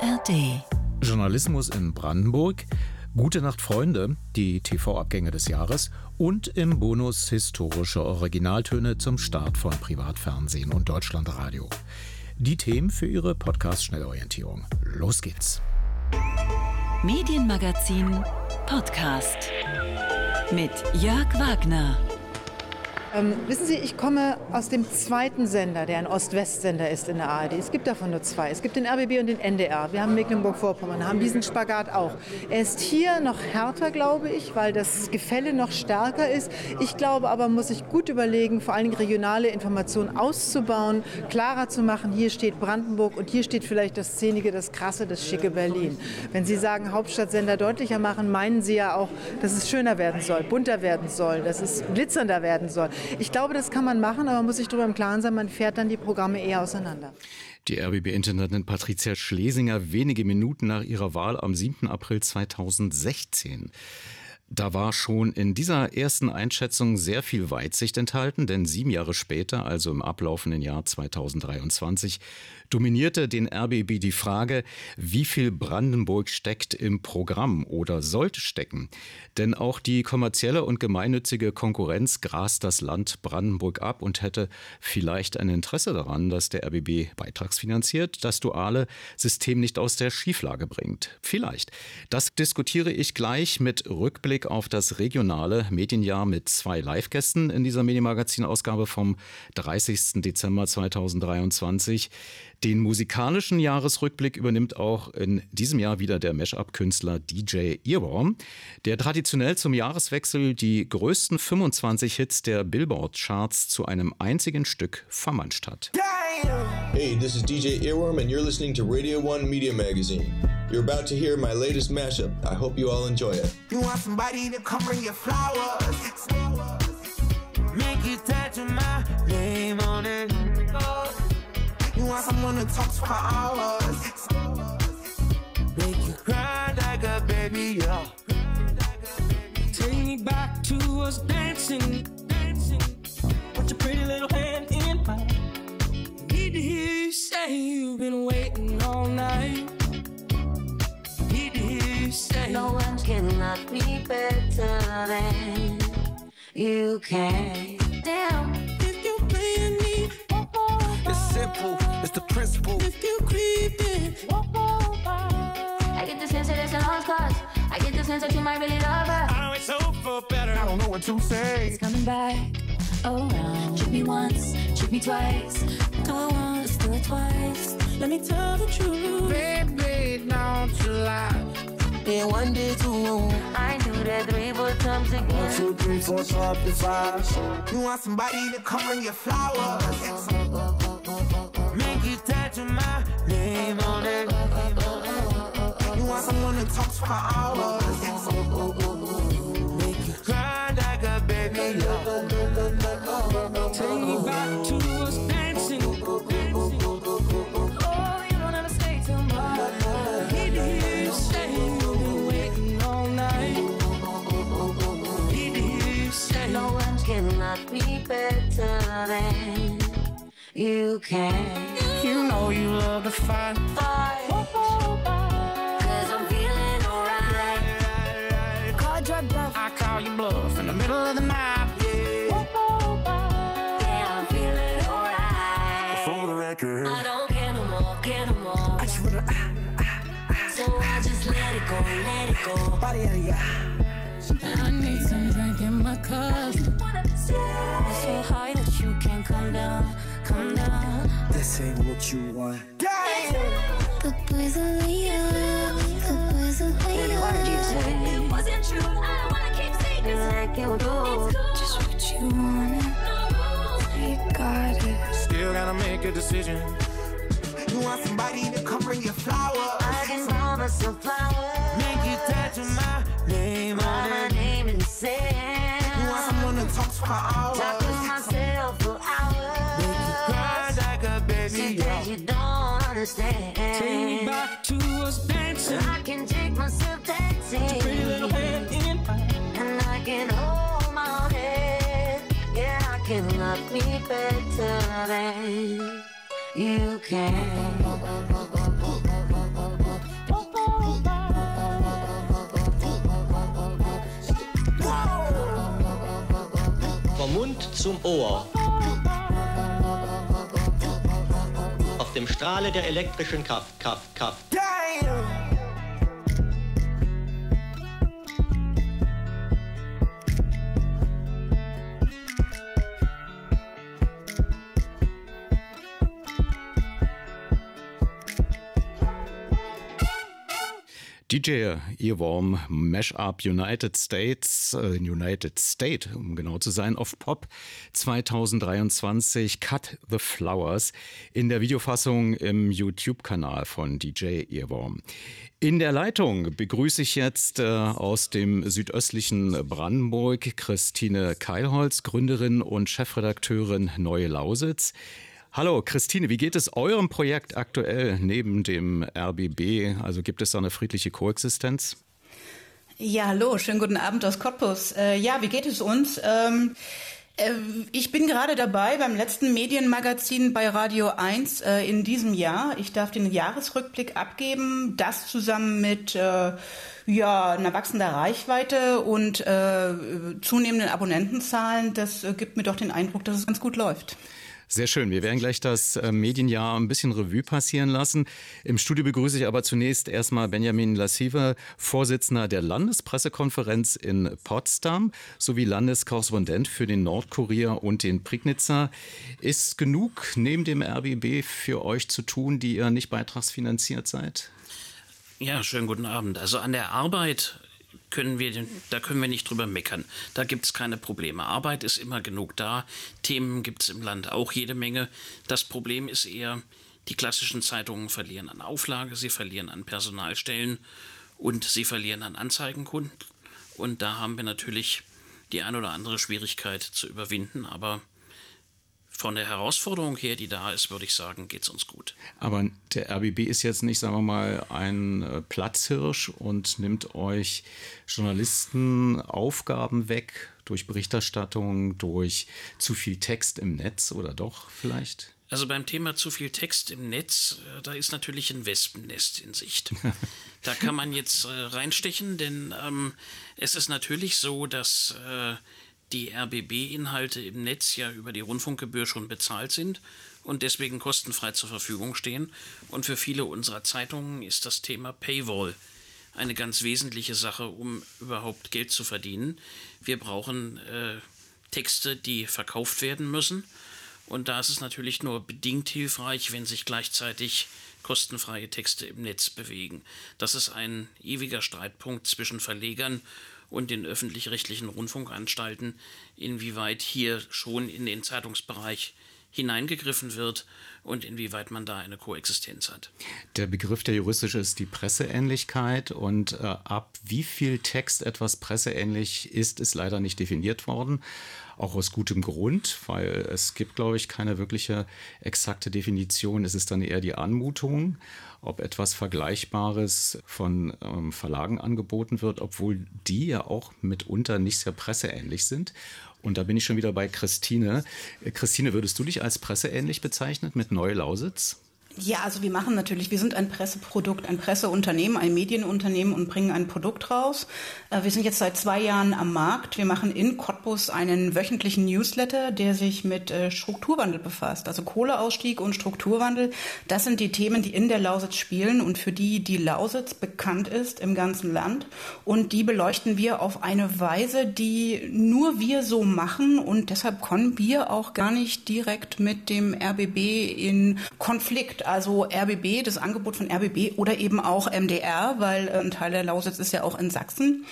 ARD. Journalismus in Brandenburg. Gute Nacht Freunde, die TV-Abgänge des Jahres und im Bonus historische Originaltöne zum Start von Privatfernsehen und Deutschlandradio. Die Themen für Ihre Podcast-Schnellorientierung. Los geht's. Medienmagazin Podcast mit Jörg Wagner. Ähm, wissen Sie, ich komme aus dem zweiten Sender, der ein Ost-West-Sender ist in der ARD. Es gibt davon nur zwei. Es gibt den RBB und den NDR. Wir haben Mecklenburg-Vorpommern, haben diesen Spagat auch. Er ist hier noch härter, glaube ich, weil das Gefälle noch stärker ist. Ich glaube aber, muss sich gut überlegen, vor allen Dingen regionale Informationen auszubauen, klarer zu machen. Hier steht Brandenburg und hier steht vielleicht das Szenige, das Krasse, das schicke Berlin. Wenn Sie sagen, Hauptstadtsender deutlicher machen, meinen Sie ja auch, dass es schöner werden soll, bunter werden soll, dass es glitzernder werden soll. Ich glaube, das kann man machen, aber man muss sich darüber im Klaren sein, man fährt dann die Programme eher auseinander. Die RBB-Intendantin Patricia Schlesinger wenige Minuten nach ihrer Wahl am 7. April 2016. Da war schon in dieser ersten Einschätzung sehr viel Weitsicht enthalten, denn sieben Jahre später, also im ablaufenden Jahr 2023, dominierte den RBB die Frage, wie viel Brandenburg steckt im Programm oder sollte stecken. Denn auch die kommerzielle und gemeinnützige Konkurrenz grast das Land Brandenburg ab und hätte vielleicht ein Interesse daran, dass der RBB beitragsfinanziert das duale System nicht aus der Schieflage bringt. Vielleicht. Das diskutiere ich gleich mit Rückblick auf das regionale Medienjahr mit zwei Live-Gästen in dieser Medienmagazin-Ausgabe vom 30. Dezember 2023. Den musikalischen Jahresrückblick übernimmt auch in diesem Jahr wieder der Mashup-Künstler DJ Earworm, der traditionell zum Jahreswechsel die größten 25 Hits der Billboard-Charts zu einem einzigen Stück vermanscht hat. Hey, this is DJ Earworm and you're listening to Radio 1 Media Magazine. You're about to hear my latest mashup. I hope you all enjoy it. You want somebody to come bring you flowers. Make you tattoo my name on it. You want someone to talk to for hours. Make you cry like a baby, yeah. Take me back to us dancing, dancing. Put your pretty little hand in mine. Need to hear you say you've been waiting all night. Need to hear you say No one can love me better than you can. Damn, simple. It's the principle. If you creeping, I get the sense that it's a lost cause. I get the sense that you might really love her. I know it's hope for better. I don't know what to say. It's coming back around. Trick me once, trick me twice. Do it once, do it twice. Let me tell the truth, baby. Don't you lie. Yeah, one day two. I knew that three would come One, together. two, three, four, five, five. You want somebody to come bring you flowers. My name on it. You want someone to talk to for hours. Make you cry like a baby. Take me back to us dancing. Oh, you don't stay hear you say you've been waiting all night. You say No one me better than you can. You know you love to fight. Cause I'm feeling alright. Call your bluff. I call you bluff in the middle of the night. Yeah. Yeah, I'm feeling alright. For the record. I don't care no more, care no more. I just wanna ah, ah, ah. So I just let it go, let it go. body out of ya. I need some drink in my cup. So high that you can't come down, come down. This ain't what you want. The boys are leaving. The boys are What did you say? It wasn't true. I don't wanna keep secrets like you do. Just what you wanted. You got it. Still gotta make a decision. You want somebody to come bring you flowers. I can promise some flowers. Make you tattoo my name on My it. name in the You want sand. someone to talk to for Talk to myself for Make understand. Take me back to us dancing. I can take myself dancing. Put your pretty little head in. And I can hold my head. Yeah, I can love me better than you can. Vom Mund zum Ohr. Dem Strahle der elektrischen Kraft, Kraft, Kraft. DJ Earworm Mashup United States, äh, United State, um genau zu sein, of Pop 2023 Cut the Flowers in der Videofassung im YouTube-Kanal von DJ Earworm. In der Leitung begrüße ich jetzt äh, aus dem südöstlichen Brandenburg Christine Keilholz, Gründerin und Chefredakteurin Neue Lausitz. Hallo Christine, wie geht es eurem Projekt aktuell neben dem RBB? Also gibt es da eine friedliche Koexistenz? Ja, hallo, schönen guten Abend aus Cottbus. Äh, ja, wie geht es uns? Ähm, äh, ich bin gerade dabei beim letzten Medienmagazin bei Radio 1 äh, in diesem Jahr. Ich darf den Jahresrückblick abgeben, das zusammen mit äh, ja, einer wachsender Reichweite und äh, zunehmenden Abonnentenzahlen. Das äh, gibt mir doch den Eindruck, dass es ganz gut läuft. Sehr schön. Wir werden gleich das äh, Medienjahr ein bisschen Revue passieren lassen. Im Studio begrüße ich aber zunächst erstmal Benjamin Lassive, Vorsitzender der Landespressekonferenz in Potsdam sowie Landeskorrespondent für den Nordkurier und den Prignitzer. Ist genug neben dem RBB für euch zu tun, die ihr nicht beitragsfinanziert seid? Ja, schönen guten Abend. Also an der Arbeit können wir, da können wir nicht drüber meckern. Da gibt es keine Probleme. Arbeit ist immer genug da. Themen gibt es im Land auch jede Menge. Das Problem ist eher, die klassischen Zeitungen verlieren an Auflage, sie verlieren an Personalstellen und sie verlieren an Anzeigenkunden. Und da haben wir natürlich die ein oder andere Schwierigkeit zu überwinden. Aber von der Herausforderung her, die da ist, würde ich sagen, geht es uns gut. Aber der RBB ist jetzt nicht, sagen wir mal, ein äh, Platzhirsch und nimmt euch Journalisten Aufgaben weg durch Berichterstattung, durch zu viel Text im Netz oder doch vielleicht? Also beim Thema zu viel Text im Netz, äh, da ist natürlich ein Wespennest in Sicht. da kann man jetzt äh, reinstechen, denn ähm, es ist natürlich so, dass äh, die RBB-Inhalte im Netz ja über die Rundfunkgebühr schon bezahlt sind und deswegen kostenfrei zur Verfügung stehen. Und für viele unserer Zeitungen ist das Thema Paywall eine ganz wesentliche Sache, um überhaupt Geld zu verdienen. Wir brauchen äh, Texte, die verkauft werden müssen. Und da ist es natürlich nur bedingt hilfreich, wenn sich gleichzeitig kostenfreie Texte im Netz bewegen. Das ist ein ewiger Streitpunkt zwischen Verlegern und den öffentlich-rechtlichen Rundfunkanstalten, inwieweit hier schon in den Zeitungsbereich hineingegriffen wird und inwieweit man da eine Koexistenz hat. Der Begriff der juristische ist die Presseähnlichkeit und äh, ab wie viel Text etwas presseähnlich ist, ist leider nicht definiert worden. Auch aus gutem Grund, weil es gibt, glaube ich, keine wirkliche exakte Definition. Es ist dann eher die Anmutung, ob etwas Vergleichbares von ähm, Verlagen angeboten wird, obwohl die ja auch mitunter nicht sehr presseähnlich sind. Und da bin ich schon wieder bei Christine. Äh, Christine, würdest du dich als presseähnlich bezeichnet mit Neu-Lausitz? Ja, also wir machen natürlich, wir sind ein Presseprodukt, ein Presseunternehmen, ein Medienunternehmen und bringen ein Produkt raus. Äh, wir sind jetzt seit zwei Jahren am Markt. Wir machen in Cottbus einen wöchentlichen Newsletter, der sich mit äh, Strukturwandel befasst. Also Kohleausstieg und Strukturwandel, das sind die Themen, die in der Lausitz spielen und für die die Lausitz bekannt ist im ganzen Land. Und die beleuchten wir auf eine Weise, die nur wir so machen und deshalb kommen wir auch gar nicht direkt mit dem RBB in Konflikt also RBB, das Angebot von RBB oder eben auch MDR, weil äh, ein Teil der Lausitz ist ja auch in Sachsen.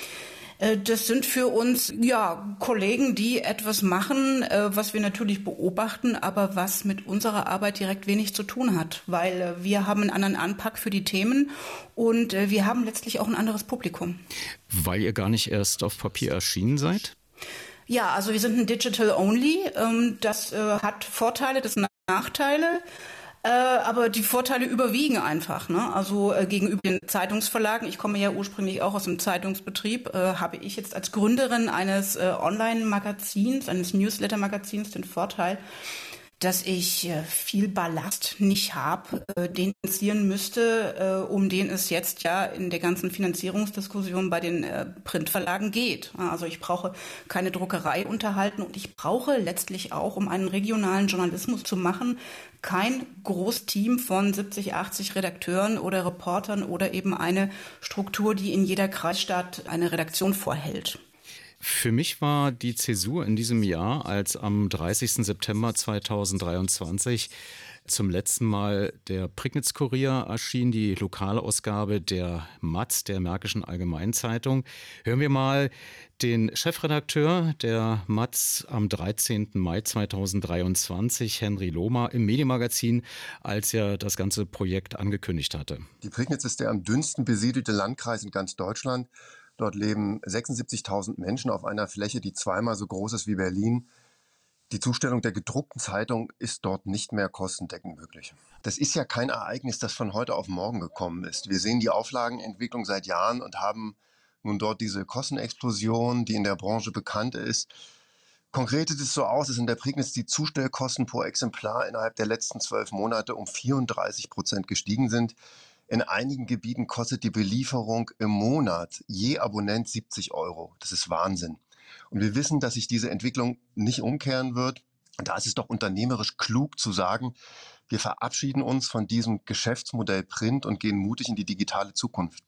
Äh, das sind für uns ja Kollegen, die etwas machen, äh, was wir natürlich beobachten, aber was mit unserer Arbeit direkt wenig zu tun hat, weil wir haben einen anderen Anpack für die Themen und wir haben letztlich auch ein anderes Publikum. Weil ihr gar nicht erst auf Papier erschienen seid? Ja, also wir sind ein Digital Only. Ähm, das hat Vorteile, das Nachteile. Äh, aber die Vorteile überwiegen einfach. Ne? Also äh, gegenüber den Zeitungsverlagen, ich komme ja ursprünglich auch aus dem Zeitungsbetrieb, äh, habe ich jetzt als Gründerin eines äh, Online-Magazins, eines Newsletter-Magazins den Vorteil, dass ich äh, viel Ballast nicht habe, äh, den finanzieren müsste, äh, um den es jetzt ja in der ganzen Finanzierungsdiskussion bei den Printverlagen geht. Also ich brauche keine Druckerei unterhalten und ich brauche letztlich auch, um einen regionalen Journalismus zu machen, kein Großteam von 70, 80 Redakteuren oder Reportern oder eben eine Struktur, die in jeder Kreisstadt eine Redaktion vorhält. Für mich war die Zäsur in diesem Jahr, als am 30. September 2023 zum letzten Mal der Prignitz-Kurier erschien, die lokale Ausgabe der Matz, der Märkischen Allgemeinzeitung. Hören wir mal den Chefredakteur der Matz am 13. Mai 2023, Henry Lohmer, im Medienmagazin, als er das ganze Projekt angekündigt hatte. Die Prignitz ist der am dünnsten besiedelte Landkreis in ganz Deutschland. Dort leben 76.000 Menschen auf einer Fläche, die zweimal so groß ist wie Berlin. Die Zustellung der gedruckten Zeitung ist dort nicht mehr kostendeckend möglich. Das ist ja kein Ereignis, das von heute auf morgen gekommen ist. Wir sehen die Auflagenentwicklung seit Jahren und haben nun dort diese Kostenexplosion, die in der Branche bekannt ist. Konkret sieht es so aus, dass in der Prignitz die Zustellkosten pro Exemplar innerhalb der letzten zwölf Monate um 34 Prozent gestiegen sind. In einigen Gebieten kostet die Belieferung im Monat je Abonnent 70 Euro. Das ist Wahnsinn. Und wir wissen, dass sich diese Entwicklung nicht umkehren wird. Da ist es doch unternehmerisch klug zu sagen, wir verabschieden uns von diesem Geschäftsmodell Print und gehen mutig in die digitale Zukunft.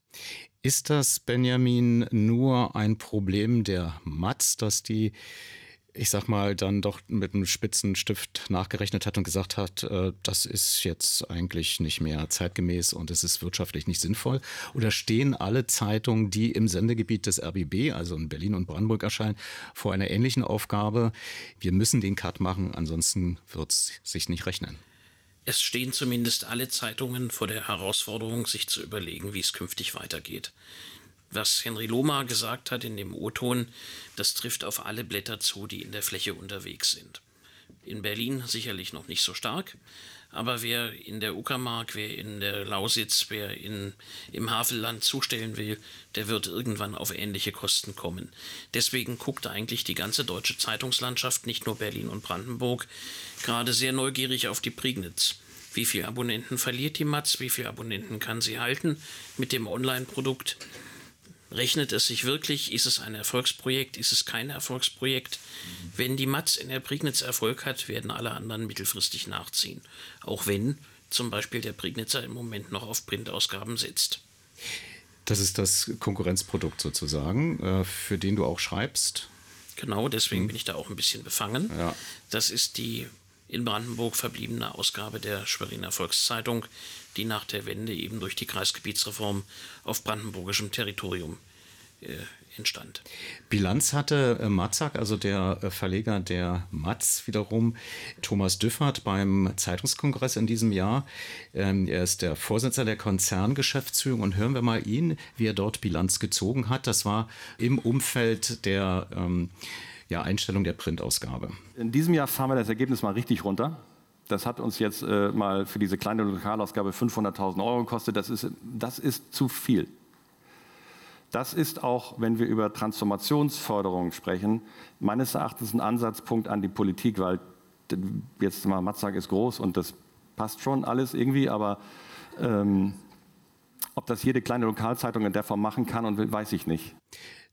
Ist das, Benjamin, nur ein Problem der Matz, dass die ich sag mal, dann doch mit einem spitzen Stift nachgerechnet hat und gesagt hat, äh, das ist jetzt eigentlich nicht mehr zeitgemäß und es ist wirtschaftlich nicht sinnvoll? Oder stehen alle Zeitungen, die im Sendegebiet des RBB, also in Berlin und Brandenburg erscheinen, vor einer ähnlichen Aufgabe? Wir müssen den Cut machen, ansonsten wird es sich nicht rechnen. Es stehen zumindest alle Zeitungen vor der Herausforderung, sich zu überlegen, wie es künftig weitergeht was Henry Lohmar gesagt hat in dem O-Ton, das trifft auf alle Blätter zu, die in der Fläche unterwegs sind. In Berlin sicherlich noch nicht so stark, aber wer in der Uckermark, wer in der Lausitz, wer in, im Havelland zustellen will, der wird irgendwann auf ähnliche Kosten kommen. Deswegen guckt eigentlich die ganze deutsche Zeitungslandschaft, nicht nur Berlin und Brandenburg, gerade sehr neugierig auf die Prignitz. Wie viele Abonnenten verliert die Matz? Wie viele Abonnenten kann sie halten mit dem Online-Produkt? Rechnet es sich wirklich? Ist es ein Erfolgsprojekt? Ist es kein Erfolgsprojekt? Mhm. Wenn die Matz in der Prignitz Erfolg hat, werden alle anderen mittelfristig nachziehen. Auch wenn zum Beispiel der Prignitzer im Moment noch auf Printausgaben setzt. Das ist das Konkurrenzprodukt sozusagen, äh, für den du auch schreibst. Genau, deswegen mhm. bin ich da auch ein bisschen befangen. Ja. Das ist die in Brandenburg verbliebene Ausgabe der Schweriner Volkszeitung, die nach der Wende eben durch die Kreisgebietsreform auf brandenburgischem Territorium äh, entstand. Bilanz hatte äh, Matzak, also der äh, Verleger der Matz wiederum, Thomas Düffert beim Zeitungskongress in diesem Jahr. Ähm, er ist der Vorsitzender der Konzerngeschäftsführung und hören wir mal ihn, wie er dort Bilanz gezogen hat. Das war im Umfeld der ähm, ja, Einstellung der Printausgabe. In diesem Jahr fahren wir das Ergebnis mal richtig runter. Das hat uns jetzt äh, mal für diese kleine Lokalausgabe 500.000 Euro gekostet. Das ist, das ist zu viel. Das ist auch, wenn wir über Transformationsförderung sprechen, meines Erachtens ein Ansatzpunkt an die Politik, weil jetzt mal Matzak ist groß und das passt schon alles irgendwie, aber ähm, ob das jede kleine Lokalzeitung in der Form machen kann und will, weiß ich nicht.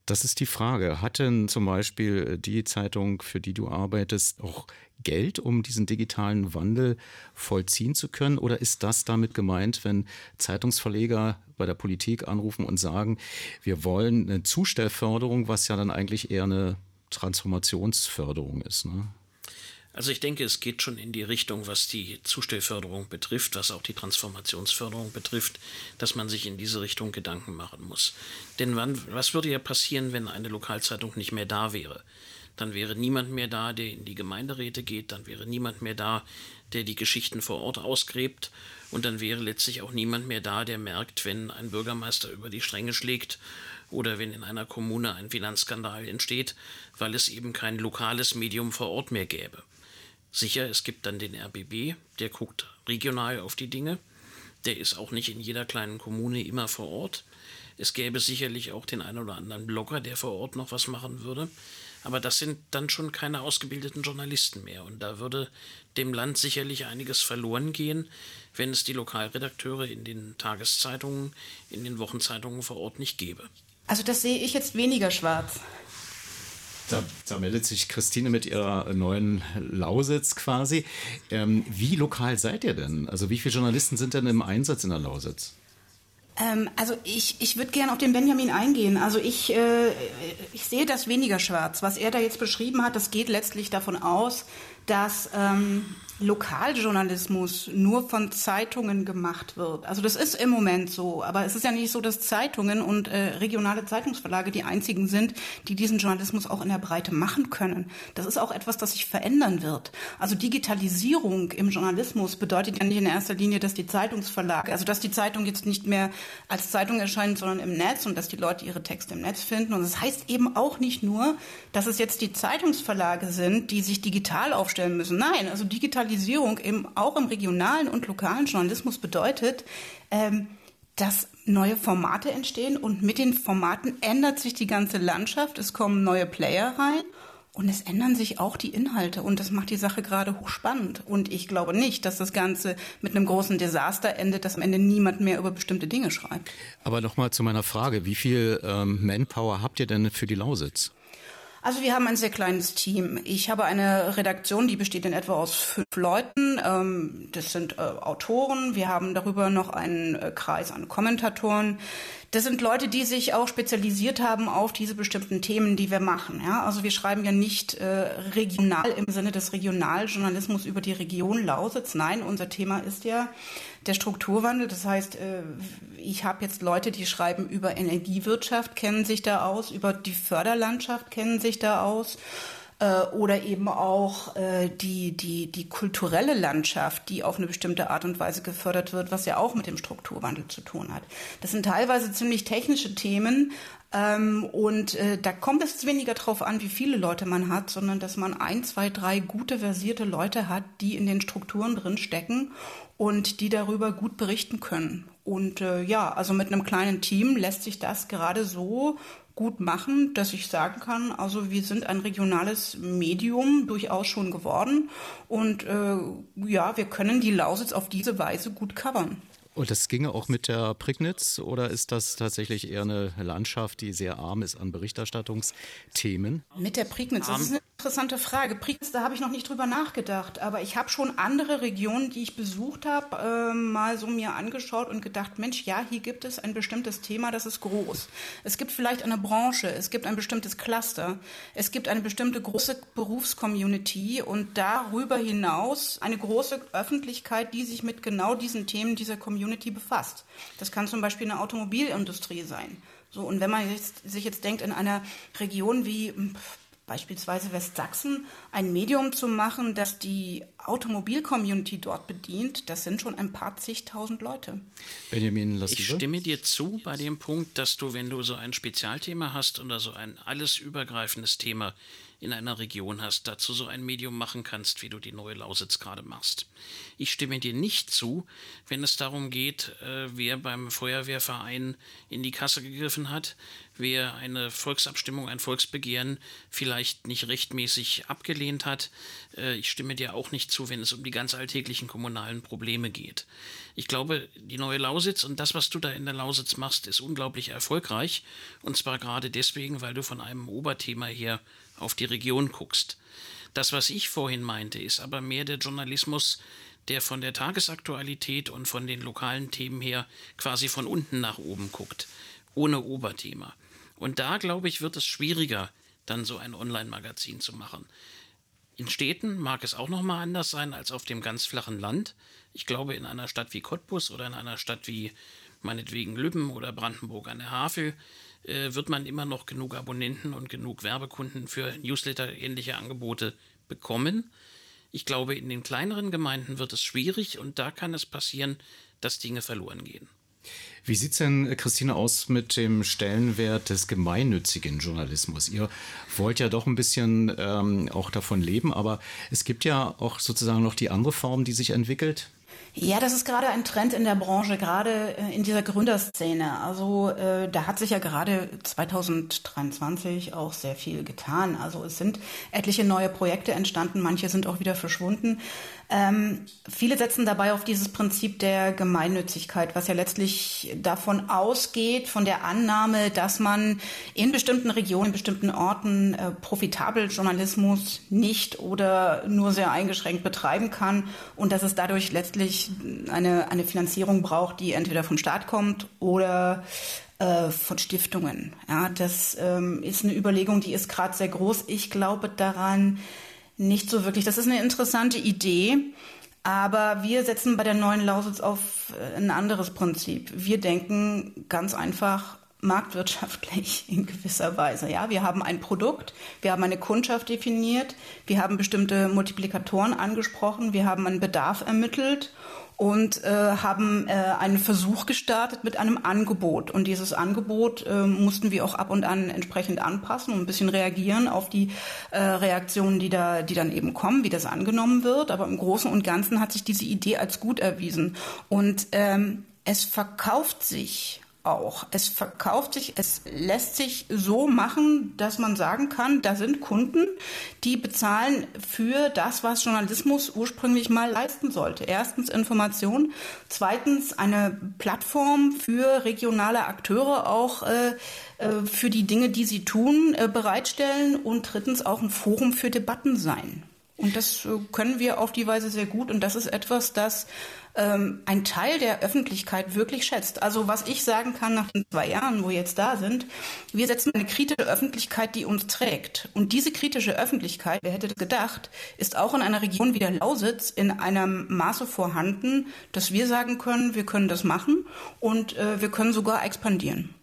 Das ist die Frage. Hat denn zum Beispiel die Zeitung, für die du arbeitest, auch Geld, um diesen digitalen Wandel vollziehen zu können? Oder ist das damit gemeint, wenn Zeitungsverleger bei der Politik anrufen und sagen, wir wollen eine Zustellförderung, was ja dann eigentlich eher eine Transformationsförderung ist? Ne? Also ich denke, es geht schon in die Richtung, was die Zustellförderung betrifft, was auch die Transformationsförderung betrifft, dass man sich in diese Richtung Gedanken machen muss. Denn wann, was würde ja passieren, wenn eine Lokalzeitung nicht mehr da wäre? Dann wäre niemand mehr da, der in die Gemeinderäte geht, dann wäre niemand mehr da, der die Geschichten vor Ort ausgräbt und dann wäre letztlich auch niemand mehr da, der merkt, wenn ein Bürgermeister über die Stränge schlägt oder wenn in einer Kommune ein Finanzskandal entsteht, weil es eben kein lokales Medium vor Ort mehr gäbe. Sicher, es gibt dann den RBB, der guckt regional auf die Dinge. Der ist auch nicht in jeder kleinen Kommune immer vor Ort. Es gäbe sicherlich auch den einen oder anderen Blogger, der vor Ort noch was machen würde. Aber das sind dann schon keine ausgebildeten Journalisten mehr. Und da würde dem Land sicherlich einiges verloren gehen, wenn es die Lokalredakteure in den Tageszeitungen, in den Wochenzeitungen vor Ort nicht gäbe. Also das sehe ich jetzt weniger schwarz. Da, da, meldet sich Christine mit ihrer neuen Lausitz quasi. Ähm, wie lokal seid ihr denn? Also wie viele Journalisten sind denn im Einsatz in der Lausitz? Ähm, also ich, ich würde gerne auf den Benjamin eingehen. Also ich, äh, ich sehe das weniger schwarz. Was er da jetzt beschrieben hat, das geht letztlich davon aus, dass ähm, Lokaljournalismus nur von Zeitungen gemacht wird. Also das ist im Moment so, aber es ist ja nicht so, dass Zeitungen und äh, regionale Zeitungsverlage die einzigen sind, die diesen Journalismus auch in der Breite machen können. Das ist auch etwas, das sich verändern wird. Also Digitalisierung im Journalismus bedeutet ja nicht in erster Linie, dass die Zeitungsverlage, also dass die Zeitung jetzt nicht mehr als Zeitung erscheint, sondern im Netz und dass die Leute ihre Texte im Netz finden. Und das heißt eben auch nicht nur, dass es jetzt die Zeitungsverlage sind, die sich digital aufstellen müssen. Nein, also Digitalisierung Digitalisierung eben auch im regionalen und lokalen Journalismus bedeutet, ähm, dass neue Formate entstehen und mit den Formaten ändert sich die ganze Landschaft. Es kommen neue Player rein und es ändern sich auch die Inhalte und das macht die Sache gerade hochspannend. Und ich glaube nicht, dass das Ganze mit einem großen Desaster endet, dass am Ende niemand mehr über bestimmte Dinge schreibt. Aber nochmal zu meiner Frage, wie viel ähm, Manpower habt ihr denn für die Lausitz? Also wir haben ein sehr kleines Team. Ich habe eine Redaktion, die besteht in etwa aus fünf Leuten. Ähm, das sind äh, Autoren. Wir haben darüber noch einen äh, Kreis an Kommentatoren. Das sind Leute, die sich auch spezialisiert haben auf diese bestimmten Themen, die wir machen. Ja? Also wir schreiben ja nicht äh, regional im Sinne des Regionaljournalismus über die Region Lausitz. Nein, unser Thema ist ja der Strukturwandel. Das heißt, äh, ich habe jetzt Leute, die schreiben über Energiewirtschaft, kennen sich da aus, über die Förderlandschaft kennen sich da aus äh, oder eben auch äh, die, die, die kulturelle Landschaft, die auf eine bestimmte Art und Weise gefördert wird, was ja auch mit dem Strukturwandel zu tun hat. Das sind teilweise ziemlich technische Themen, ähm, und äh, da kommt es weniger drauf an, wie viele Leute man hat, sondern dass man ein, zwei, drei gute versierte Leute hat, die in den Strukturen drin stecken und die darüber gut berichten können. Und äh, ja, also mit einem kleinen Team lässt sich das gerade so gut machen, dass ich sagen kann, also wir sind ein regionales Medium durchaus schon geworden und äh, ja, wir können die Lausitz auf diese Weise gut covern. Und das ginge auch mit der Prignitz oder ist das tatsächlich eher eine Landschaft, die sehr arm ist an Berichterstattungsthemen? Mit der Prignitz, das ist eine interessante Frage. Prignitz, da habe ich noch nicht drüber nachgedacht, aber ich habe schon andere Regionen, die ich besucht habe, äh, mal so mir angeschaut und gedacht, Mensch, ja, hier gibt es ein bestimmtes Thema, das ist groß. Es gibt vielleicht eine Branche, es gibt ein bestimmtes Cluster, es gibt eine bestimmte große Berufscommunity und darüber hinaus eine große Öffentlichkeit, die sich mit genau diesen Themen dieser Community Community befasst. Das kann zum Beispiel eine Automobilindustrie sein. So, und wenn man jetzt, sich jetzt denkt, in einer Region wie hm, beispielsweise Westsachsen ein Medium zu machen, das die Automobil-Community dort bedient, das sind schon ein paar zigtausend Leute. Benjamin, lass Ich stimme dir zu bei dem Punkt, dass du, wenn du so ein Spezialthema hast oder so ein alles übergreifendes Thema in einer Region hast, dazu so ein Medium machen kannst, wie du die neue Lausitz gerade machst. Ich stimme dir nicht zu, wenn es darum geht, äh, wer beim Feuerwehrverein in die Kasse gegriffen hat, wer eine Volksabstimmung, ein Volksbegehren vielleicht nicht rechtmäßig abgelehnt hat. Äh, ich stimme dir auch nicht zu, wenn es um die ganz alltäglichen kommunalen Probleme geht. Ich glaube, die neue Lausitz und das, was du da in der Lausitz machst, ist unglaublich erfolgreich. Und zwar gerade deswegen, weil du von einem Oberthema her auf die Region guckst. Das, was ich vorhin meinte, ist aber mehr der Journalismus, der von der Tagesaktualität und von den lokalen Themen her quasi von unten nach oben guckt, ohne Oberthema. Und da, glaube ich, wird es schwieriger, dann so ein Online-Magazin zu machen. In Städten mag es auch noch mal anders sein als auf dem ganz flachen Land. Ich glaube, in einer Stadt wie Cottbus oder in einer Stadt wie meinetwegen Lübben oder Brandenburg an der Havel äh, wird man immer noch genug Abonnenten und genug Werbekunden für Newsletter-ähnliche Angebote bekommen. Ich glaube, in den kleineren Gemeinden wird es schwierig und da kann es passieren, dass Dinge verloren gehen. Wie sieht es denn, Christine, aus mit dem Stellenwert des gemeinnützigen Journalismus? Ihr wollt ja doch ein bisschen ähm, auch davon leben, aber es gibt ja auch sozusagen noch die andere Form, die sich entwickelt, Ja, das ist gerade ein Trend in der Branche, gerade äh, in dieser Gründerszene. Also äh, da hat sich ja gerade 2023 auch sehr viel getan. Also es sind etliche neue Projekte entstanden, manche sind auch wieder verschwunden. Ähm, viele setzen dabei auf dieses Prinzip der Gemeinnützigkeit, was ja letztlich davon ausgeht, von der Annahme, dass man in bestimmten Regionen, in bestimmten Orten äh, profitabel Journalismus nicht oder nur sehr eingeschränkt betreiben kann und dass es dadurch letztlich eine, eine Finanzierung braucht, die entweder vom Staat kommt oder äh, von Stiftungen. Ja, das ähm, ist eine Überlegung, die ist gerade sehr groß. Ich glaube daran, nicht so wirklich. Das ist eine interessante Idee. Aber wir setzen bei der neuen Lausitz auf äh, ein anderes Prinzip. Wir denken ganz einfach marktwirtschaftlich in gewisser Weise. Ja, wir haben ein Produkt, wir haben eine Kundschaft definiert, wir haben bestimmte Multiplikatoren angesprochen, wir haben einen Bedarf ermittelt und äh, haben äh, einen Versuch gestartet mit einem Angebot. Und dieses Angebot äh, mussten wir auch ab und an entsprechend anpassen und ein bisschen reagieren auf die äh, Reaktionen, die da, die dann eben kommen, wie das angenommen wird. Aber im Großen und Ganzen hat sich diese Idee als gut erwiesen. Und ähm, es verkauft sich auch. Es verkauft sich, es lässt sich so machen, dass man sagen kann, da sind Kunden, die bezahlen für das, was Journalismus ursprünglich mal leisten sollte. Erstens Information, zweitens eine Plattform für regionale Akteure auch äh, äh für die Dinge, die sie tun, äh, bereitstellen und drittens auch ein Forum für Debatten sein. Und das äh, können wir auf die Weise sehr gut. Und das ist etwas, das ähm, ein Teil der Öffentlichkeit wirklich schätzt. Also was ich sagen kann nach den zwei Jahren, wo wir jetzt da sind, wir setzen eine kritische Öffentlichkeit, die uns trägt. Und diese kritische Öffentlichkeit, wer hätte das gedacht, ist auch in einer Region wie der Lausitz in einem Maße vorhanden, dass wir sagen können, wir können das machen und äh, wir können sogar expandieren.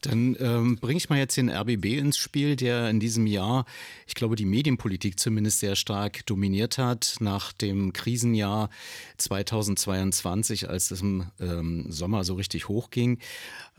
Dann ähm, bringe ich mal jetzt den RBB ins Spiel, der in diesem Jahr, ich glaube, die Medienpolitik zumindest sehr stark dominiert hat. Nach dem Krisenjahr 2022, als es im ähm, Sommer so richtig hochging,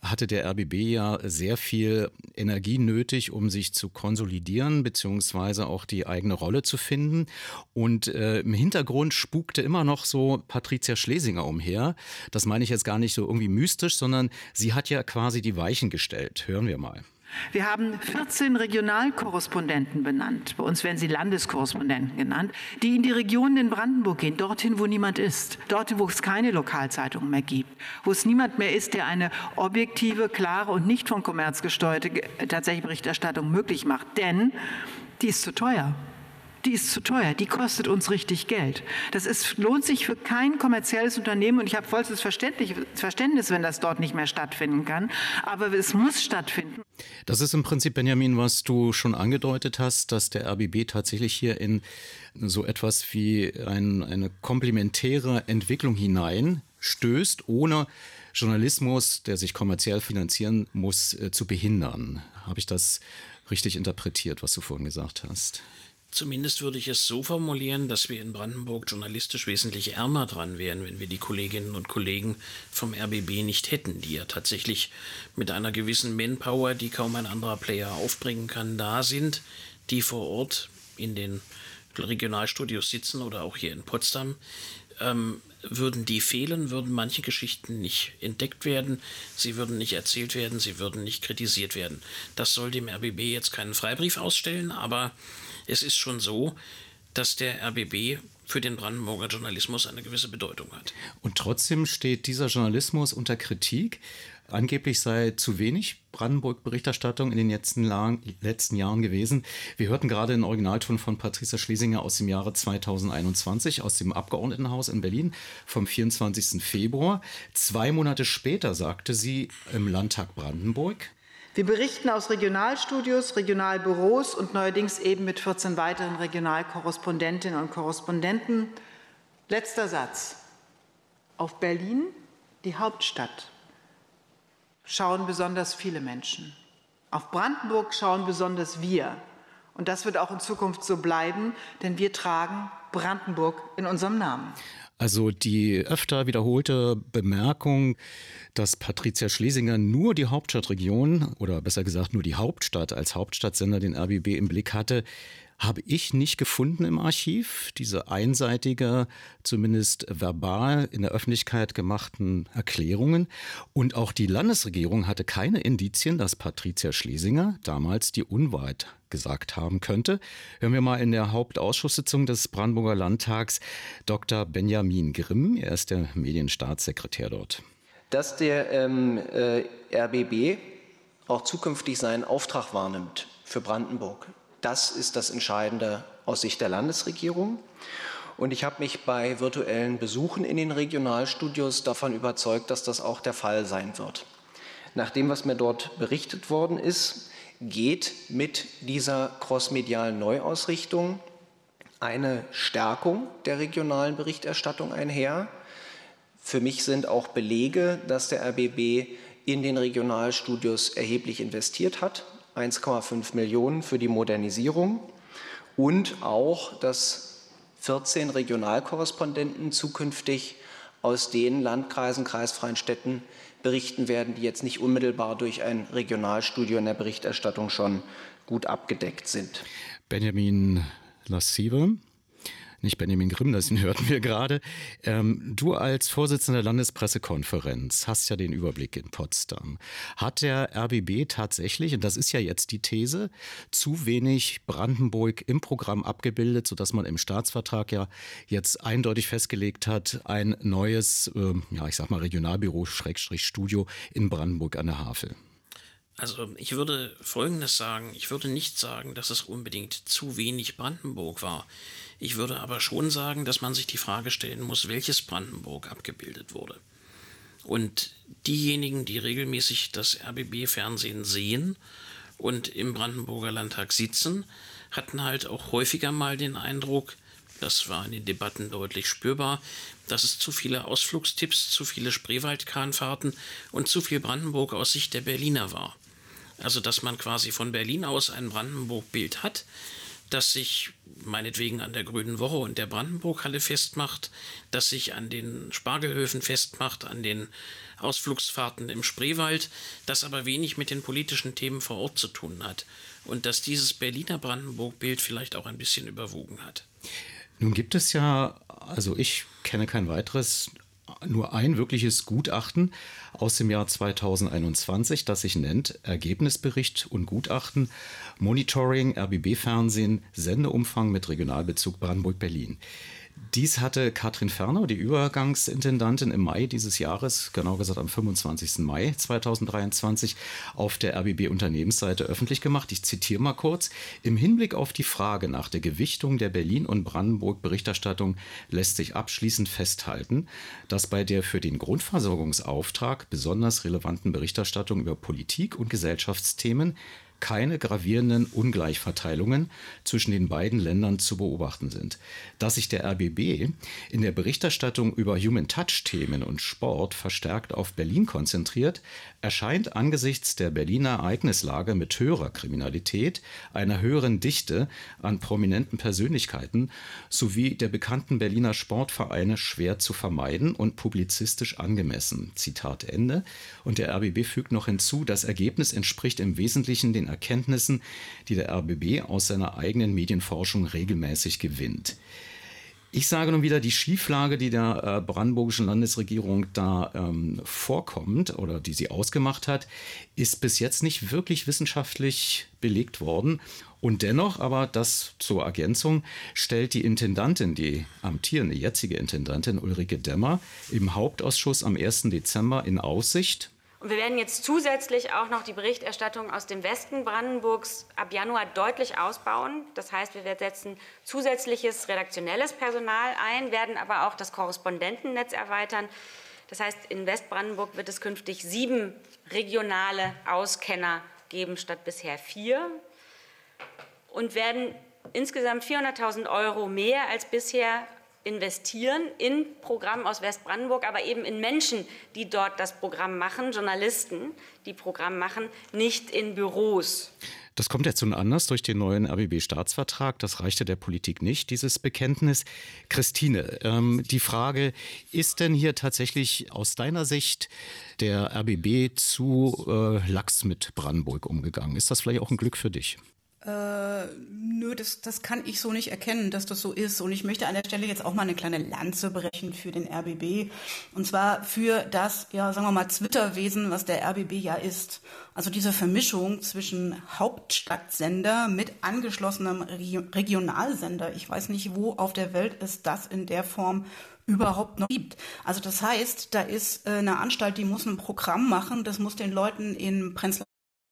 hatte der RBB ja sehr viel Energie nötig, um sich zu konsolidieren, beziehungsweise auch die eigene Rolle zu finden. Und äh, im Hintergrund spukte immer noch so Patricia Schlesinger umher. Das meine ich jetzt gar nicht so irgendwie mystisch, sondern sie hat ja quasi die Weichen gestellt. Hören wir mal. Wir haben 14 Regionalkorrespondenten benannt. Bei uns werden sie Landeskorrespondenten genannt, die in die Regionen in Brandenburg gehen, dorthin, wo niemand ist, dorthin, wo es keine Lokalzeitung mehr gibt, wo es niemand mehr ist, der eine objektive, klare und nicht vom Kommerz gesteuerte tatsächliche Berichterstattung möglich macht. Denn die ist zu teuer die ist zu teuer, die kostet uns richtig Geld. Das ist, lohnt sich für kein kommerzielles Unternehmen und ich habe vollstes Verständnis, wenn das dort nicht mehr stattfinden kann, aber es muss stattfinden. Das ist im Prinzip, Benjamin, was du schon angedeutet hast, dass der RBB tatsächlich hier in so etwas wie ein, eine komplementäre Entwicklung hinein stößt, ohne Journalismus, der sich kommerziell finanzieren muss, äh, zu behindern. Habe ich das richtig interpretiert, was du vorhin gesagt hast? Zumindest würde ich es so formulieren, dass wir in Brandenburg journalistisch wesentlich ärmer dran wären, wenn wir die Kolleginnen und Kollegen vom RBB nicht hätten, die ja tatsächlich mit einer gewissen Manpower, die kaum ein anderer Player aufbringen kann, da sind, die vor Ort in den Regionalstudios sitzen oder auch hier in Potsdam. Ähm, würden die fehlen, würden manche Geschichten nicht entdeckt werden, sie würden nicht erzählt werden, sie würden nicht kritisiert werden. Das soll dem RBB jetzt keinen Freibrief ausstellen, aber es ist schon so, dass der RBB für den Brandenburger Journalismus eine gewisse Bedeutung hat. Und trotzdem steht dieser Journalismus unter Kritik. Angeblich sei zu wenig Brandenburg-Berichterstattung in den letzten, letzten, Jahren gewesen. Wir hörten gerade den Originalton von Patricia Schlesinger aus dem Jahre 2021 aus dem Abgeordnetenhaus in Berlin vom 24. Februar. Zwei Monate später sagte sie im Landtag Brandenburg, wir berichten aus Regionalstudios, Regionalbüros und neuerdings eben mit 14 weiteren Regionalkorrespondentinnen und Korrespondenten. Letzter Satz. Auf Berlin, die Hauptstadt, schauen besonders viele Menschen. Auf Brandenburg schauen besonders wir. Und das wird auch in Zukunft so bleiben, denn wir tragen Brandenburg in unserem Namen. Also die öfter wiederholte Bemerkung, dass Patricia Schlesinger nur die Hauptstadtregion oder besser gesagt nur die Hauptstadt als Hauptstadtsender den RBB im Blick hatte, habe ich nicht gefunden im Archiv. Diese einseitige, zumindest verbal in der Öffentlichkeit gemachten Erklärungen. Und auch die Landesregierung hatte keine Indizien, dass Patricia Schlesinger damals die Unwahrheit gesagt haben könnte. Hören wir mal in der Hauptausschusssitzung des Brandenburger Landtags Dr. Benjamin Grimm. Er ist der Medienstaatssekretär dort. Dass der ähm, äh, RBB auch zukünftig seinen Auftrag wahrnimmt für Brandenburg, das ist das Entscheidende aus Sicht der Landesregierung. Und ich habe mich bei virtuellen Besuchen in den Regionalstudios davon überzeugt, dass das auch der Fall sein wird. Nach dem, was mir dort berichtet worden ist, geht mit dieser crossmedialen Neuausrichtung eine Stärkung der regionalen Berichterstattung einher. Für mich sind auch Belege, dass der RBB in den Regionalstudios erheblich investiert hat. 1,5 Millionen für die Modernisierung und auch, dass 14 Regionalkorrespondenten zukünftig aus den Landkreisen, kreisfreien Städten berichten werden, die jetzt nicht unmittelbar durch ein Regionalstudio in der Berichterstattung schon gut abgedeckt sind. Benjamin Lassive nicht Benjamin Grimm, das hörten wir gerade. Ähm, du als Vorsitzender der Landespressekonferenz hast ja den Überblick in Potsdam. Hat der RBB tatsächlich, und das ist ja jetzt die These, zu wenig Brandenburg im Programm abgebildet, sodass man im Staatsvertrag ja jetzt eindeutig festgelegt hat, ein neues, äh, ja, ich sag mal, Regionalbüro, Schrägstrich Studio in Brandenburg an der Havel? Also ich würde Folgendes sagen. Ich würde nicht sagen, dass es unbedingt zu wenig Brandenburg war. Ich würde aber schon sagen, dass man sich die Frage stellen muss, welches Brandenburg abgebildet wurde. Und diejenigen, die regelmäßig das RBB-Fernsehen sehen und im Brandenburger Landtag sitzen, hatten halt auch häufiger mal den Eindruck, das war in den Debatten deutlich spürbar, dass es zu viele Ausflugstipps, zu viele Spreewaldkahnfahrten und zu viel Brandenburg aus Sicht der Berliner war. Also dass man quasi von Berlin aus ein Brandenburg-Bild hat, das sich meinetwegen an der Grünen Woche und der Brandenburghalle festmacht, das sich an den Spargelhöfen festmacht, an den Ausflugsfahrten im Spreewald, das aber wenig mit den politischen Themen vor Ort zu tun hat und dass dieses Berliner Brandenburg-Bild vielleicht auch ein bisschen überwogen hat. Nun gibt es ja, also ich kenne kein weiteres nur ein wirkliches Gutachten aus dem Jahr 2021, das sich nennt Ergebnisbericht und Gutachten Monitoring RBB Fernsehen Sendeumfang mit Regionalbezug Brandenburg-Berlin. Dies hatte Katrin Ferner, die Übergangsintendantin, im Mai dieses Jahres, genau gesagt am 25. Mai 2023, auf der RBB-Unternehmensseite öffentlich gemacht. Ich zitiere mal kurz. Im Hinblick auf die Frage nach der Gewichtung der Berlin- und Brandenburg-Berichterstattung lässt sich abschließend festhalten, dass bei der für den Grundversorgungsauftrag besonders relevanten Berichterstattung über Politik und Gesellschaftsthemen keine gravierenden Ungleichverteilungen zwischen den beiden Ländern zu beobachten sind. Dass sich der RBB in der Berichterstattung über Human Touch-Themen und Sport verstärkt auf Berlin konzentriert, erscheint angesichts der Berliner Ereignislage mit höherer Kriminalität, einer höheren Dichte an prominenten Persönlichkeiten sowie der bekannten Berliner Sportvereine schwer zu vermeiden und publizistisch angemessen. Zitat Ende. Und der RBB fügt noch hinzu, das Ergebnis entspricht im Wesentlichen den Erkenntnissen, die der RBB aus seiner eigenen Medienforschung regelmäßig gewinnt. Ich sage nun wieder, die Schieflage, die der äh, brandenburgischen Landesregierung da ähm, vorkommt oder die sie ausgemacht hat, ist bis jetzt nicht wirklich wissenschaftlich belegt worden. Und dennoch, aber das zur Ergänzung, stellt die Intendantin, die amtierende jetzige Intendantin Ulrike Demmer, im Hauptausschuss am 1. Dezember in Aussicht, und wir werden jetzt zusätzlich auch noch die Berichterstattung aus dem Westen Brandenburgs ab Januar deutlich ausbauen. Das heißt, wir setzen zusätzliches redaktionelles Personal ein, werden aber auch das Korrespondentennetz erweitern. Das heißt, in Westbrandenburg wird es künftig sieben regionale Auskenner geben statt bisher vier und werden insgesamt 400.000 Euro mehr als bisher investieren in Programm aus Westbrandenburg, aber eben in Menschen, die dort das Programm machen, Journalisten, die Programm machen, nicht in Büros. Das kommt jetzt nun anders durch den neuen RBB-Staatsvertrag. Das reichte der Politik nicht, dieses Bekenntnis. Christine, ähm, die Frage, ist denn hier tatsächlich aus deiner Sicht der RBB zu äh, lax mit Brandenburg umgegangen? Ist das vielleicht auch ein Glück für dich? Äh, nö, das, das kann ich so nicht erkennen, dass das so ist. Und ich möchte an der Stelle jetzt auch mal eine kleine Lanze brechen für den RBB. Und zwar für das, ja, sagen wir mal, Twitter-Wesen, was der RBB ja ist. Also diese Vermischung zwischen Hauptstadtsender mit angeschlossenem Regionalsender. Ich weiß nicht, wo auf der Welt es das in der Form überhaupt noch gibt. Also das heißt, da ist äh, eine Anstalt, die muss ein Programm machen, das muss den Leuten in Prenzlauer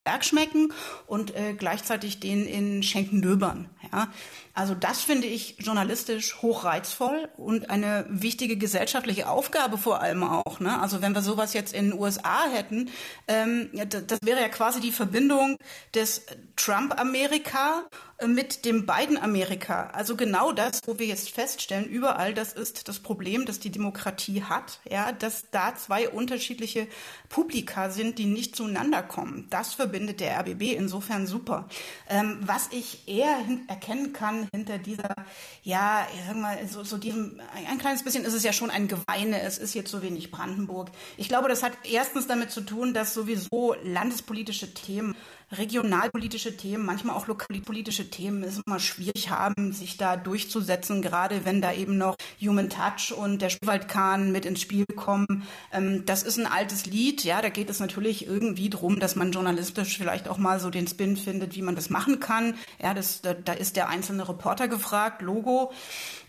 Berg schmecken und äh, gleichzeitig den in Schenken-Döbern. Ja? Also das finde ich journalistisch hochreizvoll und eine wichtige gesellschaftliche Aufgabe vor allem auch. Ne? Also wenn wir sowas jetzt in den USA hätten, ähm, das wäre ja quasi die Verbindung des Trump-Amerika mit dem beiden Amerika. Also genau das, wo wir jetzt feststellen, überall, das ist das Problem, das die Demokratie hat, ja, dass da zwei unterschiedliche Publika sind, die nicht zueinander kommen. Das verbindet der RBB insofern super. Ähm, was ich eher erkennen kann hinter dieser, ja, mal, so, so diesem, ein kleines bisschen ist es ja schon ein Geweine, es ist jetzt so wenig Brandenburg. Ich glaube, das hat erstens damit zu tun, dass sowieso landespolitische Themen regionalpolitische Themen, manchmal auch lokalpolitische Themen es immer schwierig haben, sich da durchzusetzen, gerade wenn da eben noch Human Touch und der Spielwaldkahn mit ins Spiel kommen. Ähm, das ist ein altes Lied, ja, da geht es natürlich irgendwie drum, dass man journalistisch vielleicht auch mal so den Spin findet, wie man das machen kann. Ja, das, da, da ist der einzelne Reporter gefragt, Logo.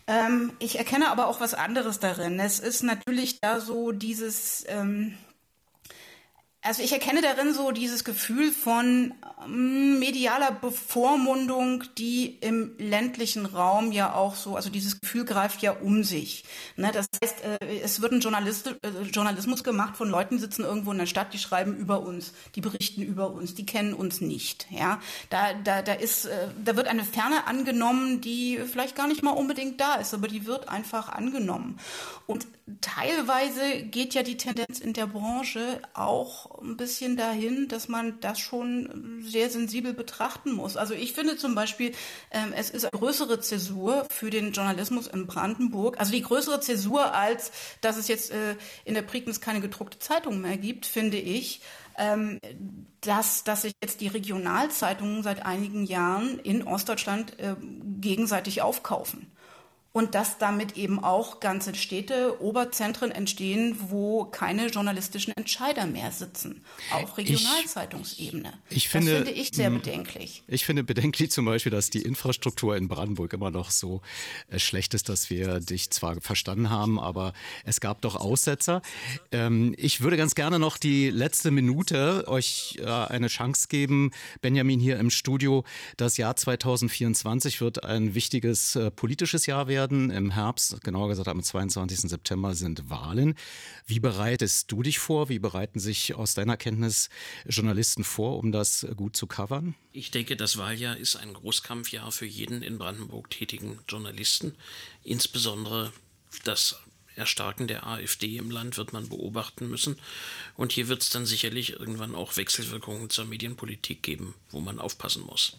Ähm, ich erkenne aber auch was anderes darin. Es ist natürlich da so dieses, ähm, also ich erkenne darin so dieses Gefühl von ähm, medialer Bevormundung, die im ländlichen Raum ja auch so, also dieses Gefühl greift ja um sich. Ne, das heißt, äh, es wird ein Journalist, äh, Journalismus gemacht von Leuten, die sitzen irgendwo in der Stadt, die schreiben über uns, die berichten über uns, die kennen uns nicht. Ja, da, da, da ist, äh, da wird eine Ferne angenommen, die vielleicht gar nicht mal unbedingt da ist, aber die wird einfach angenommen. Und teilweise geht ja die Tendenz in der Branche auch ein bisschen dahin, dass man das schon sehr sensibel betrachten muss. Also ich finde zum Beispiel, ähm, es ist eine größere Zäsur für den Journalismus in Brandenburg, also die größere Zäsur als, dass es jetzt äh, in der Prignitz keine gedruckte Zeitung mehr gibt, finde ich, ähm, dass, dass sich jetzt die Regionalzeitungen seit einigen Jahren in Ostdeutschland äh, gegenseitig aufkaufen und dass damit eben auch ganze Städte, Oberzentren entstehen, wo keine journalistischen Entscheider mehr sitzen, auf Regionalzeitungsebene. Ich, ich finde, das finde ich sehr hm, bedenklich. Ich finde bedenklich zum Beispiel, dass die Infrastruktur in Brandenburg immer noch so äh, schlecht ist, dass wir dich zwar verstanden haben, aber es gab doch Aussetzer. Ähm, ich würde ganz gerne noch die letzte Minute euch äh, eine Chance geben. Benjamin hier im Studio. Das Jahr 2024 wird ein wichtiges äh, politisches Jahr werden werden. Im Herbst, genauer gesagt am 22. September, sind Wahlen. Wie bereitest du dich vor? Wie bereiten sich aus deiner Kenntnis Journalisten vor, um das gut zu covern? Ich denke, das Wahljahr ist ein Großkampfjahr für jeden in Brandenburg tätigen Journalisten. Insbesondere das Erstarken der AfD im Land wird man beobachten müssen. Und hier wird es dann sicherlich irgendwann auch Wechselwirkungen zur Medienpolitik geben, wo man aufpassen muss.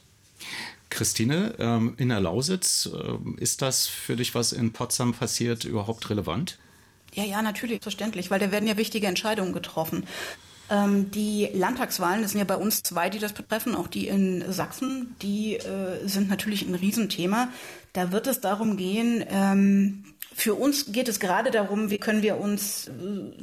Christine, ähm, in der Lausitz, ähm, ist das für dich, was in Potsdam passiert, überhaupt relevant? Ja, ja, natürlich, verständlich, weil da werden ja wichtige Entscheidungen getroffen. Ähm, die Landtagswahlen, das sind ja bei uns zwei, die das betreffen, auch die in Sachsen, die äh, sind natürlich ein Riesenthema. Da wird es darum gehen, ähm, für uns geht es gerade darum, wie können wir uns äh,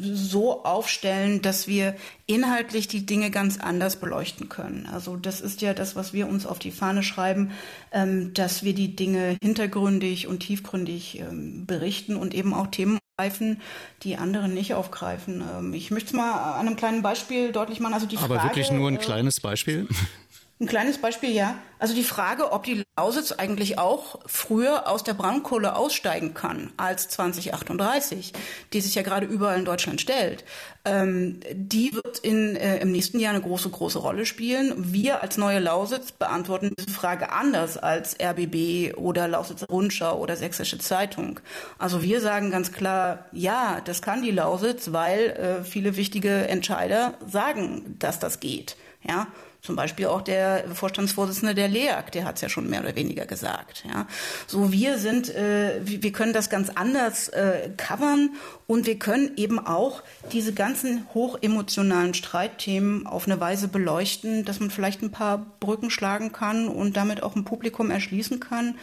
so aufstellen, dass wir inhaltlich die Dinge ganz anders beleuchten können. Also das ist ja das, was wir uns auf die Fahne schreiben, ähm, dass wir die Dinge hintergründig und tiefgründig ähm, berichten und eben auch Themen aufgreifen, die andere nicht aufgreifen. Ähm, ich möchte es mal an einem kleinen Beispiel deutlich machen. Also die Aber Frage, wirklich nur ein äh, kleines Beispiel? Ein kleines Beispiel, ja. Also die Frage, ob die Lausitz eigentlich auch früher aus der Braunkohle aussteigen kann als 2038, die sich ja gerade überall in Deutschland stellt, ähm, die wird in, äh, im nächsten Jahr eine große, große Rolle spielen. Wir als neue Lausitz beantworten diese Frage anders als RBB oder Lausitzer Rundschau oder Sächsische Zeitung. Also wir sagen ganz klar, ja, das kann die Lausitz, weil äh, viele wichtige Entscheider sagen, dass das geht. Ja, Zum Beispiel auch der Vorstandsvorsitzende der LEAG, der hat es ja schon mehr oder weniger gesagt. Ja. So wir sind, äh, wir können das ganz anders äh, covern und wir können eben auch diese ganzen hochemotionalen Streitthemen auf eine Weise beleuchten, dass man vielleicht ein paar Brücken schlagen kann und damit auch ein Publikum erschließen kann,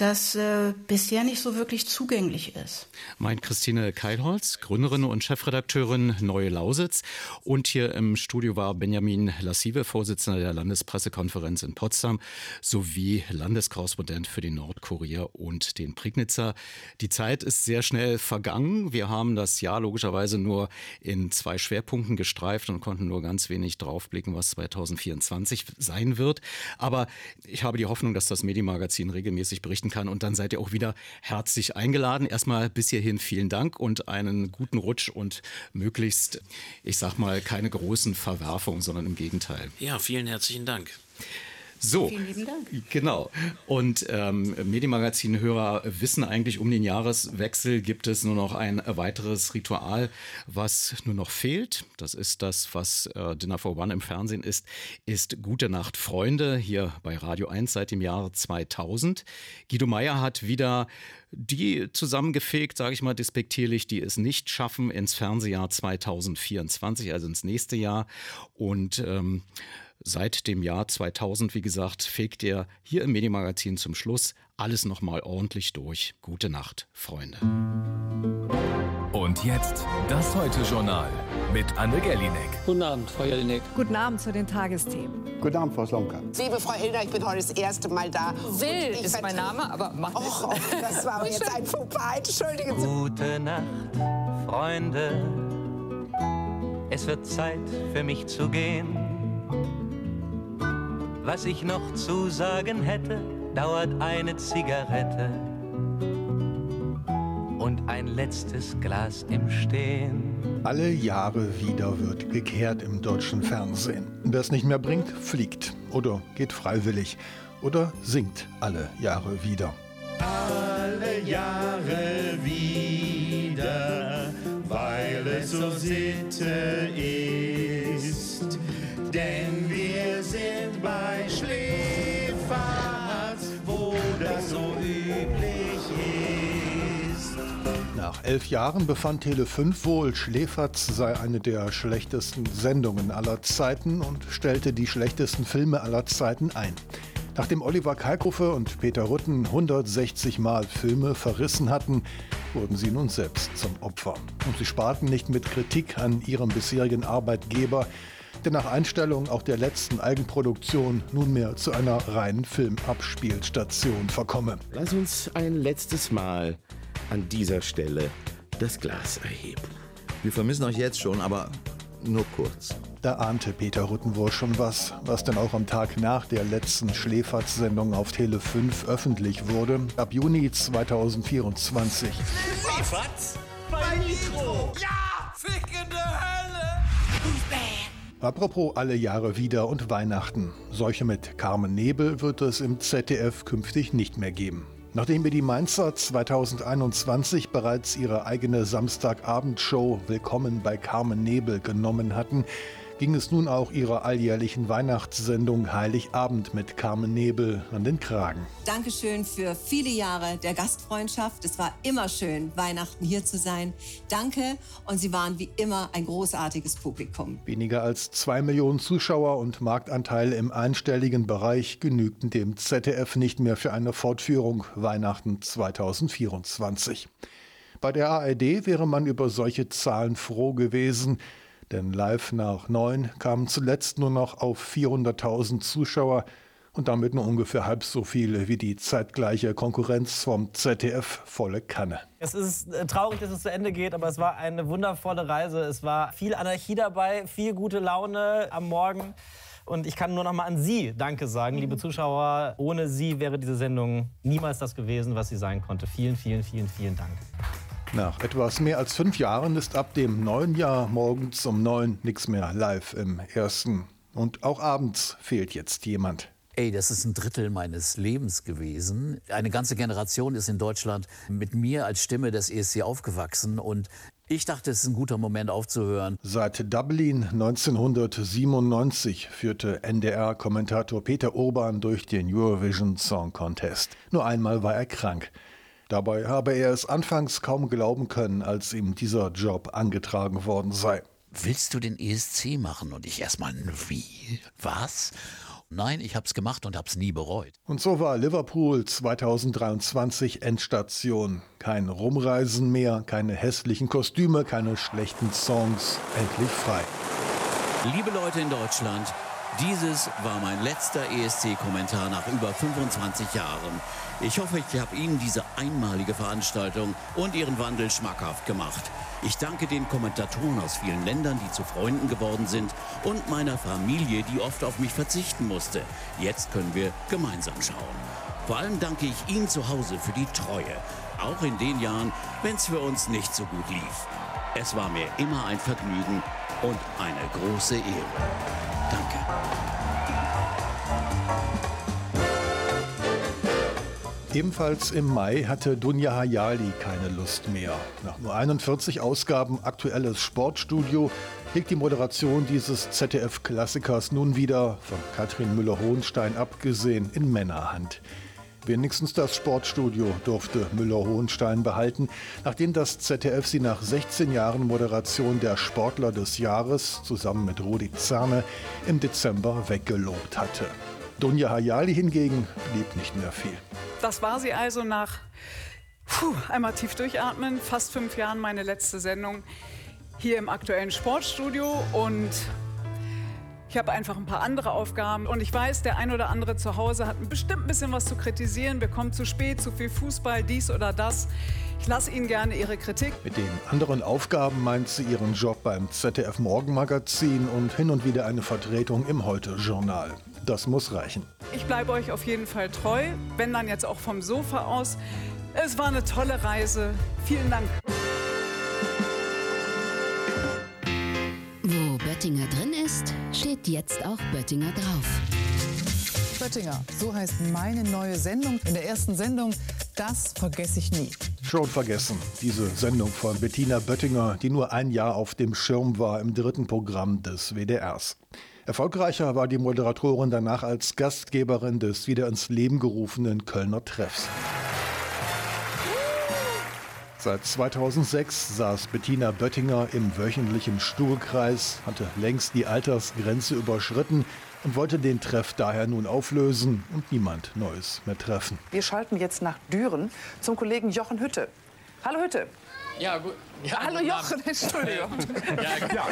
das äh, bisher nicht so wirklich zugänglich ist. Meint Christine Keilholz, Gründerin und Chefredakteurin Neue Lausitz. Und hier im Studio war Benjamin Lassive, Vorsitzender der Landespressekonferenz in Potsdam, sowie Landeskorrespondent für den Nordkurier und den Prignitzer. Die Zeit ist sehr schnell vergangen. Wir haben das Jahr logischerweise nur in zwei Schwerpunkten gestreift und konnten nur ganz wenig draufblicken, was 2024 sein wird. Aber ich habe die Hoffnung, dass das Medienmagazin regelmäßig berichten kann. Und dann seid ihr auch wieder herzlich eingeladen. Erstmal bis hierhin vielen Dank und einen guten Rutsch und möglichst, ich sag mal, keine großen Verwerfungen, sondern im Gegenteil. Ja, vielen herzlichen Dank. So, Vielen lieben Dank. genau. Und ähm, Medienmagazin-Hörer wissen eigentlich, um den Jahreswechsel gibt es nur noch ein weiteres Ritual, was nur noch fehlt. Das ist das, was äh, Dinner for One im Fernsehen ist, ist Gute Nacht Freunde hier bei Radio 1 seit dem Jahr 2000. Guido Meyer hat wieder die zusammengefegt, sage ich mal despektierlich, die es nicht schaffen ins Fernsehjahr 2024, also ins nächste Jahr. Und ähm, Seit dem Jahr 2000, wie gesagt, fegt er hier im Medienmagazin zum Schluss alles nochmal ordentlich durch. Gute Nacht, Freunde. Und jetzt das Heute-Journal mit Anne Gellinek. Guten Abend, Frau Jelinek. Guten Abend zu den Tagesthemen. Guten Abend, Frau Slomka. Liebe Frau Hilder, ich bin heute das erste Mal da. Will ist mein Name, aber mach Och, oh, das war jetzt ein Fauxpas. Entschuldigen Sie. Gute Nacht, Freunde. Es wird Zeit für mich zu gehen. Was ich noch zu sagen hätte, dauert eine Zigarette und ein letztes Glas im Stehen. Alle Jahre wieder wird gekehrt im deutschen Fernsehen. Wer es nicht mehr bringt, fliegt oder geht freiwillig oder singt alle Jahre wieder. Alle Jahre wieder, weil es so Sitte ist. Denn bei Schläferz, wo das so üblich ist. Nach elf Jahren befand Tele5 wohl, Schläferz sei eine der schlechtesten Sendungen aller Zeiten und stellte die schlechtesten Filme aller Zeiten ein. Nachdem Oliver Kalkofe und Peter Rutten 160 Mal Filme verrissen hatten, wurden sie nun selbst zum Opfer. Und sie sparten nicht mit Kritik an ihrem bisherigen Arbeitgeber, der nach Einstellung auch der letzten Eigenproduktion nunmehr zu einer reinen Filmabspielstation verkomme. Lass uns ein letztes Mal an dieser Stelle das Glas erheben. Wir vermissen euch jetzt schon, aber nur kurz. Da ahnte Peter Rutten wohl schon was, was dann auch am Tag nach der letzten Schläferz-Sendung auf Tele 5 öffentlich wurde, ab Juni 2024. Schläferz? Bei Nitro! Ja! Fickende Hölle! Apropos alle Jahre wieder und Weihnachten. Solche mit Carmen Nebel wird es im ZDF künftig nicht mehr geben. Nachdem wir die Mainzer 2021 bereits ihre eigene Samstagabendshow Willkommen bei Carmen Nebel genommen hatten, ging es nun auch ihrer alljährlichen Weihnachtssendung Heiligabend mit Carmen Nebel an den Kragen. Dankeschön für viele Jahre der Gastfreundschaft. Es war immer schön, Weihnachten hier zu sein. Danke und Sie waren wie immer ein großartiges Publikum. Weniger als zwei Millionen Zuschauer und Marktanteil im einstelligen Bereich genügten dem ZDF nicht mehr für eine Fortführung Weihnachten 2024. Bei der ARD wäre man über solche Zahlen froh gewesen, denn live nach neun kamen zuletzt nur noch auf 400.000 Zuschauer und damit nur ungefähr halb so viele wie die zeitgleiche Konkurrenz vom ZDF volle Kanne. Es ist äh, traurig, dass es zu Ende geht, aber es war eine wundervolle Reise. Es war viel Anarchie dabei, viel gute Laune am Morgen. Und ich kann nur noch mal an Sie Danke sagen, liebe Zuschauer. Ohne Sie wäre diese Sendung niemals das gewesen, was sie sein konnte. Vielen, vielen, vielen, vielen Dank. Nach etwas mehr als fünf Jahren ist ab dem neuen Jahr morgens um neun nichts mehr live im ersten. Und auch abends fehlt jetzt jemand. Ey, das ist ein Drittel meines Lebens gewesen. Eine ganze Generation ist in Deutschland mit mir als Stimme des ESC aufgewachsen und Ich dachte, es ist ein guter Moment aufzuhören. Seit Dublin 1997 führte NDR-Kommentator Peter Urban durch den Eurovision Song Contest. Nur einmal war er krank. Dabei habe er es anfangs kaum glauben können, als ihm dieser Job angetragen worden sei. Willst du den ESC machen? Und ich erstmal, wie? Was? Nein, ich hab's gemacht und hab's nie bereut. Und so war Liverpool 2023 Endstation. Kein Rumreisen mehr, keine hässlichen Kostüme, keine schlechten Songs. Endlich frei. Liebe Leute in Deutschland, dieses war mein letzter ESC-Kommentar nach über 25 Jahren. Ich hoffe, ich habe Ihnen diese einmalige Veranstaltung und Ihren Wandel schmackhaft gemacht. Ich danke den Kommentatoren aus vielen Ländern, die zu Freunden geworden sind und meiner Familie, die oft auf mich verzichten musste. Jetzt können wir gemeinsam schauen. Vor allem danke ich Ihnen zu Hause für die Treue, auch in den Jahren, wenn es für uns nicht so gut lief. Es war mir immer ein Vergnügen und eine große Ehre. Danke. Ebenfalls im Mai hatte Dunja Hayali keine Lust mehr. Nach nur 41 Ausgaben aktuelles Sportstudio liegt die Moderation dieses ZDF-Klassikers nun wieder, von Katrin Müller-Hohenstein abgesehen, in Männerhand. Wenigstens das Sportstudio durfte Müller-Hohenstein behalten, nachdem das ZDF sie nach 16 Jahren Moderation der Sportler des Jahres zusammen mit Rudi Zerne im Dezember weggelobt hatte. Dunja Hayali hingegen blieb nicht mehr viel. Das war sie also nach puh, einmal tief durchatmen, fast fünf Jahren meine letzte Sendung hier im aktuellen Sportstudio und ich habe einfach ein paar andere Aufgaben und ich weiß, der ein oder andere zu Hause hat bestimmt ein bisschen was zu kritisieren, bekommt zu spät, zu viel Fußball, dies oder das. Ich lasse Ihnen gerne Ihre Kritik. Mit den anderen Aufgaben meint sie ihren Job beim ZDF Morgenmagazin und hin und wieder eine Vertretung im Heute-Journal. Das muss reichen. Ich bleibe euch auf jeden Fall treu, wenn dann jetzt auch vom Sofa aus. Es war eine tolle Reise. Vielen Dank. Wo Böttinger drin ist, steht jetzt auch Böttinger drauf. Böttinger, so heißt meine neue Sendung. In der ersten Sendung, das vergesse ich nie. Schon vergessen, diese Sendung von Bettina Böttinger, die nur ein Jahr auf dem Schirm war im dritten Programm des WDRs. Erfolgreicher war die Moderatorin danach als Gastgeberin des wieder ins Leben gerufenen Kölner Treffs. Seit 2006 saß Bettina Böttinger im wöchentlichen Stuhlkreis, hatte längst die Altersgrenze überschritten und wollte den Treff daher nun auflösen und niemand Neues mehr treffen. Wir schalten jetzt nach Düren zum Kollegen Jochen Hütte. Hallo Hütte. Ja, gut. Ja, Hallo Jochen, Entschuldigung. Ja,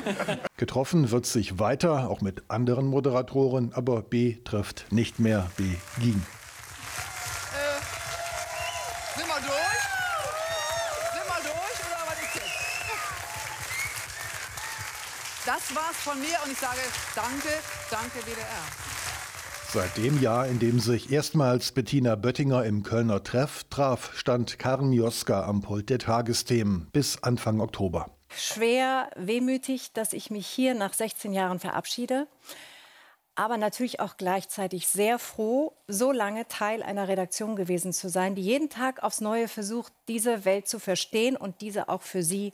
Getroffen wird sich weiter, auch mit anderen Moderatoren, aber B trifft nicht mehr, B ging. Sind wir durch? Sind wir durch oder was ist jetzt? Das war's von mir und ich sage danke, danke WDR. Seit dem Jahr, in dem sich erstmals Bettina Böttinger im Kölner Treff traf, stand Karen Mioska am Pult der Tagesthemen bis Anfang Oktober. Schwer wehmütig, dass ich mich hier nach 16 Jahren verabschiede, aber natürlich auch gleichzeitig sehr froh, so lange Teil einer Redaktion gewesen zu sein, die jeden Tag aufs Neue versucht, diese Welt zu verstehen und diese auch für Sie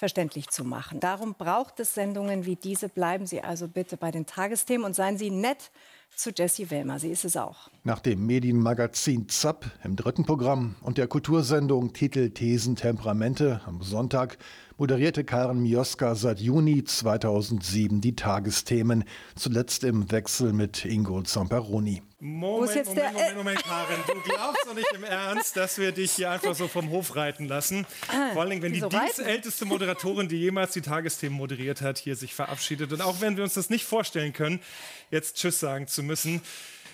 verständlich zu machen. Darum braucht es Sendungen wie diese. Bleiben Sie also bitte bei den Tagesthemen und seien Sie nett zu Jessie Wellmer. Sie ist es auch. Nach dem Medienmagazin ZAP im dritten Programm und der Kultursendung Titel Thesen Temperamente am Sonntag moderierte Karen Mioska seit Juni 2007 die Tagesthemen, zuletzt im Wechsel mit Ingo Zamperoni. Moment, jetzt Moment, der- Moment, Moment, Karin. Du glaubst doch nicht im Ernst, dass wir dich hier einfach so vom Hof reiten lassen. Vor allen Dingen, wenn die reiten? dienstälteste Moderatorin, die jemals die Tagesthemen moderiert hat, hier sich verabschiedet. Und auch wenn wir uns das nicht vorstellen können, jetzt Tschüss sagen zu müssen,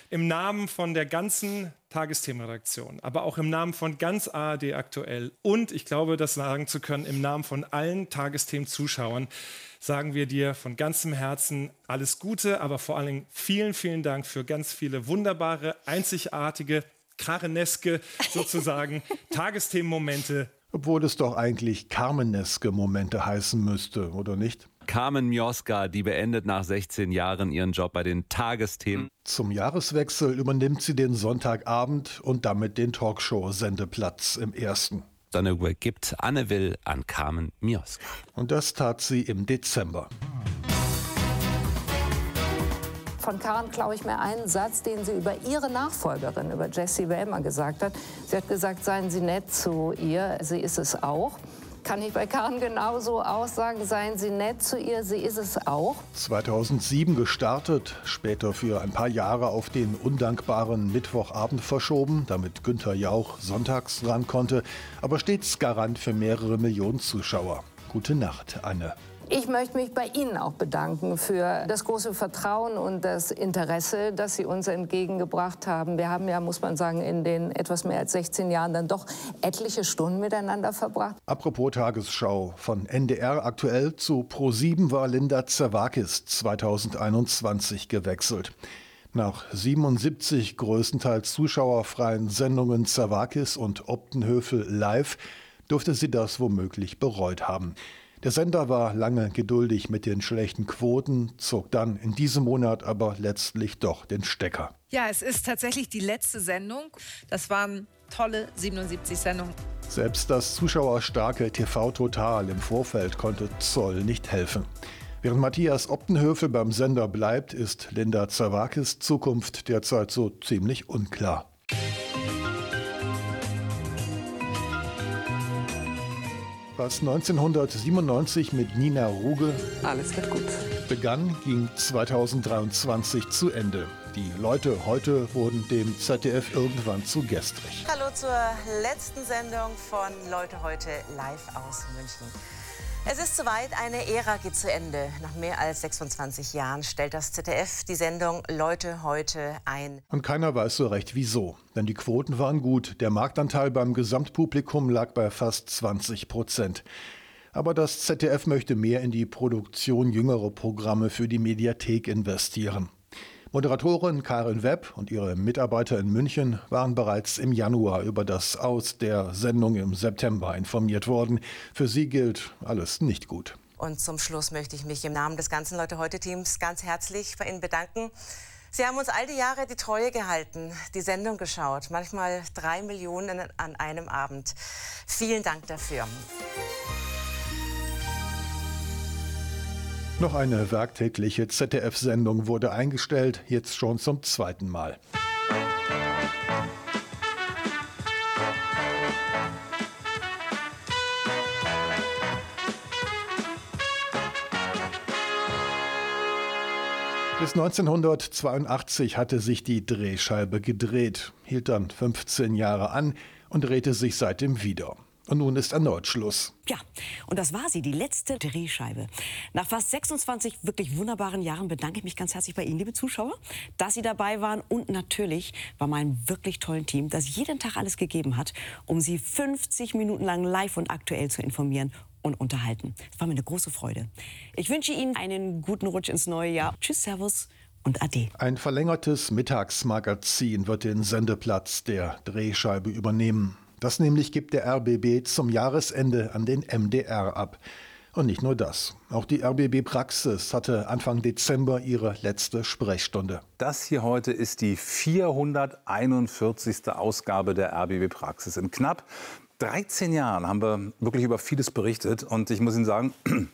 im Namen von der ganzen Tagesthemenredaktion, aber auch im Namen von ganz ARD aktuell und ich glaube, das sagen zu können, im Namen von allen Tagesthemen-Zuschauern, sagen wir dir von ganzem Herzen alles Gute, aber vor allen Dingen vielen, vielen Dank für ganz viele wunderbare, einzigartige, karaneske sozusagen Tagesthemenmomente. Obwohl es doch eigentlich Carmeneske Momente heißen müsste, oder nicht? Carmen Mioska, die beendet nach 16 Jahren ihren Job bei den Tagesthemen. Zum Jahreswechsel übernimmt sie den Sonntagabend und damit den Talkshow-Sendeplatz im ersten. Dann übergibt Anne Will an Carmen Mioska. Und das tat sie im Dezember. Von Karen glaube ich mir einen Satz, den sie über ihre Nachfolgerin, über Jessie Wellmer gesagt hat. Sie hat gesagt, seien Sie nett zu ihr, sie ist es auch. Kann ich bei Karen genauso aussagen, seien Sie nett zu ihr, sie ist es auch. 2007 gestartet, später für ein paar Jahre auf den undankbaren Mittwochabend verschoben, damit Günther Jauch sonntags ran konnte, aber stets Garant für mehrere Millionen Zuschauer. Gute Nacht, Anne. Ich möchte mich bei Ihnen auch bedanken für das große Vertrauen und das Interesse, das Sie uns entgegengebracht haben. Wir haben ja, muss man sagen, in den etwas mehr als 16 Jahren dann doch etliche Stunden miteinander verbracht. Apropos Tagesschau, von NDR aktuell zu Pro7 war Linda Zerwakis 2021 gewechselt. Nach 77 größtenteils zuschauerfreien Sendungen Zerwakis und Optenhöfel live durfte sie das womöglich bereut haben. Der Sender war lange geduldig mit den schlechten Quoten, zog dann in diesem Monat aber letztlich doch den Stecker. Ja, es ist tatsächlich die letzte Sendung. Das waren tolle 77 Sendungen. Selbst das zuschauerstarke TV Total im Vorfeld konnte Zoll nicht helfen. Während Matthias Optenhöfel beim Sender bleibt, ist Linda Zawakis Zukunft derzeit so ziemlich unklar. Was 1997 mit Nina Ruge Alles wird gut. begann, ging 2023 zu Ende. Die Leute heute wurden dem ZDF irgendwann zu gestrig. Hallo zur letzten Sendung von Leute heute live aus München. Es ist soweit, eine Ära geht zu Ende. Nach mehr als 26 Jahren stellt das ZDF die Sendung Leute heute ein. Und keiner weiß so recht wieso. Denn die Quoten waren gut. Der Marktanteil beim Gesamtpublikum lag bei fast 20 Prozent. Aber das ZDF möchte mehr in die Produktion jüngerer Programme für die Mediathek investieren. Moderatorin Karin Webb und ihre Mitarbeiter in München waren bereits im Januar über das Aus der Sendung im September informiert worden. Für sie gilt alles nicht gut. Und zum Schluss möchte ich mich im Namen des ganzen Leute heute Teams ganz herzlich bei Ihnen bedanken. Sie haben uns all die Jahre die Treue gehalten, die Sendung geschaut, manchmal drei Millionen an einem Abend. Vielen Dank dafür. Noch eine werktägliche ZDF-Sendung wurde eingestellt, jetzt schon zum zweiten Mal. Bis 1982 hatte sich die Drehscheibe gedreht, hielt dann 15 Jahre an und drehte sich seitdem wieder. Und nun ist erneut Schluss. Ja, und das war sie, die letzte Drehscheibe. Nach fast 26 wirklich wunderbaren Jahren bedanke ich mich ganz herzlich bei Ihnen, liebe Zuschauer, dass Sie dabei waren und natürlich bei meinem wirklich tollen Team, das jeden Tag alles gegeben hat, um Sie 50 Minuten lang live und aktuell zu informieren und unterhalten. Es war mir eine große Freude. Ich wünsche Ihnen einen guten Rutsch ins neue Jahr. Tschüss, Servus und Ade. Ein verlängertes Mittagsmagazin wird den Sendeplatz der Drehscheibe übernehmen. Das nämlich gibt der RBB zum Jahresende an den MDR ab. Und nicht nur das. Auch die RBB Praxis hatte Anfang Dezember ihre letzte Sprechstunde. Das hier heute ist die 441. Ausgabe der RBB Praxis. In knapp 13 Jahren haben wir wirklich über vieles berichtet. Und ich muss Ihnen sagen,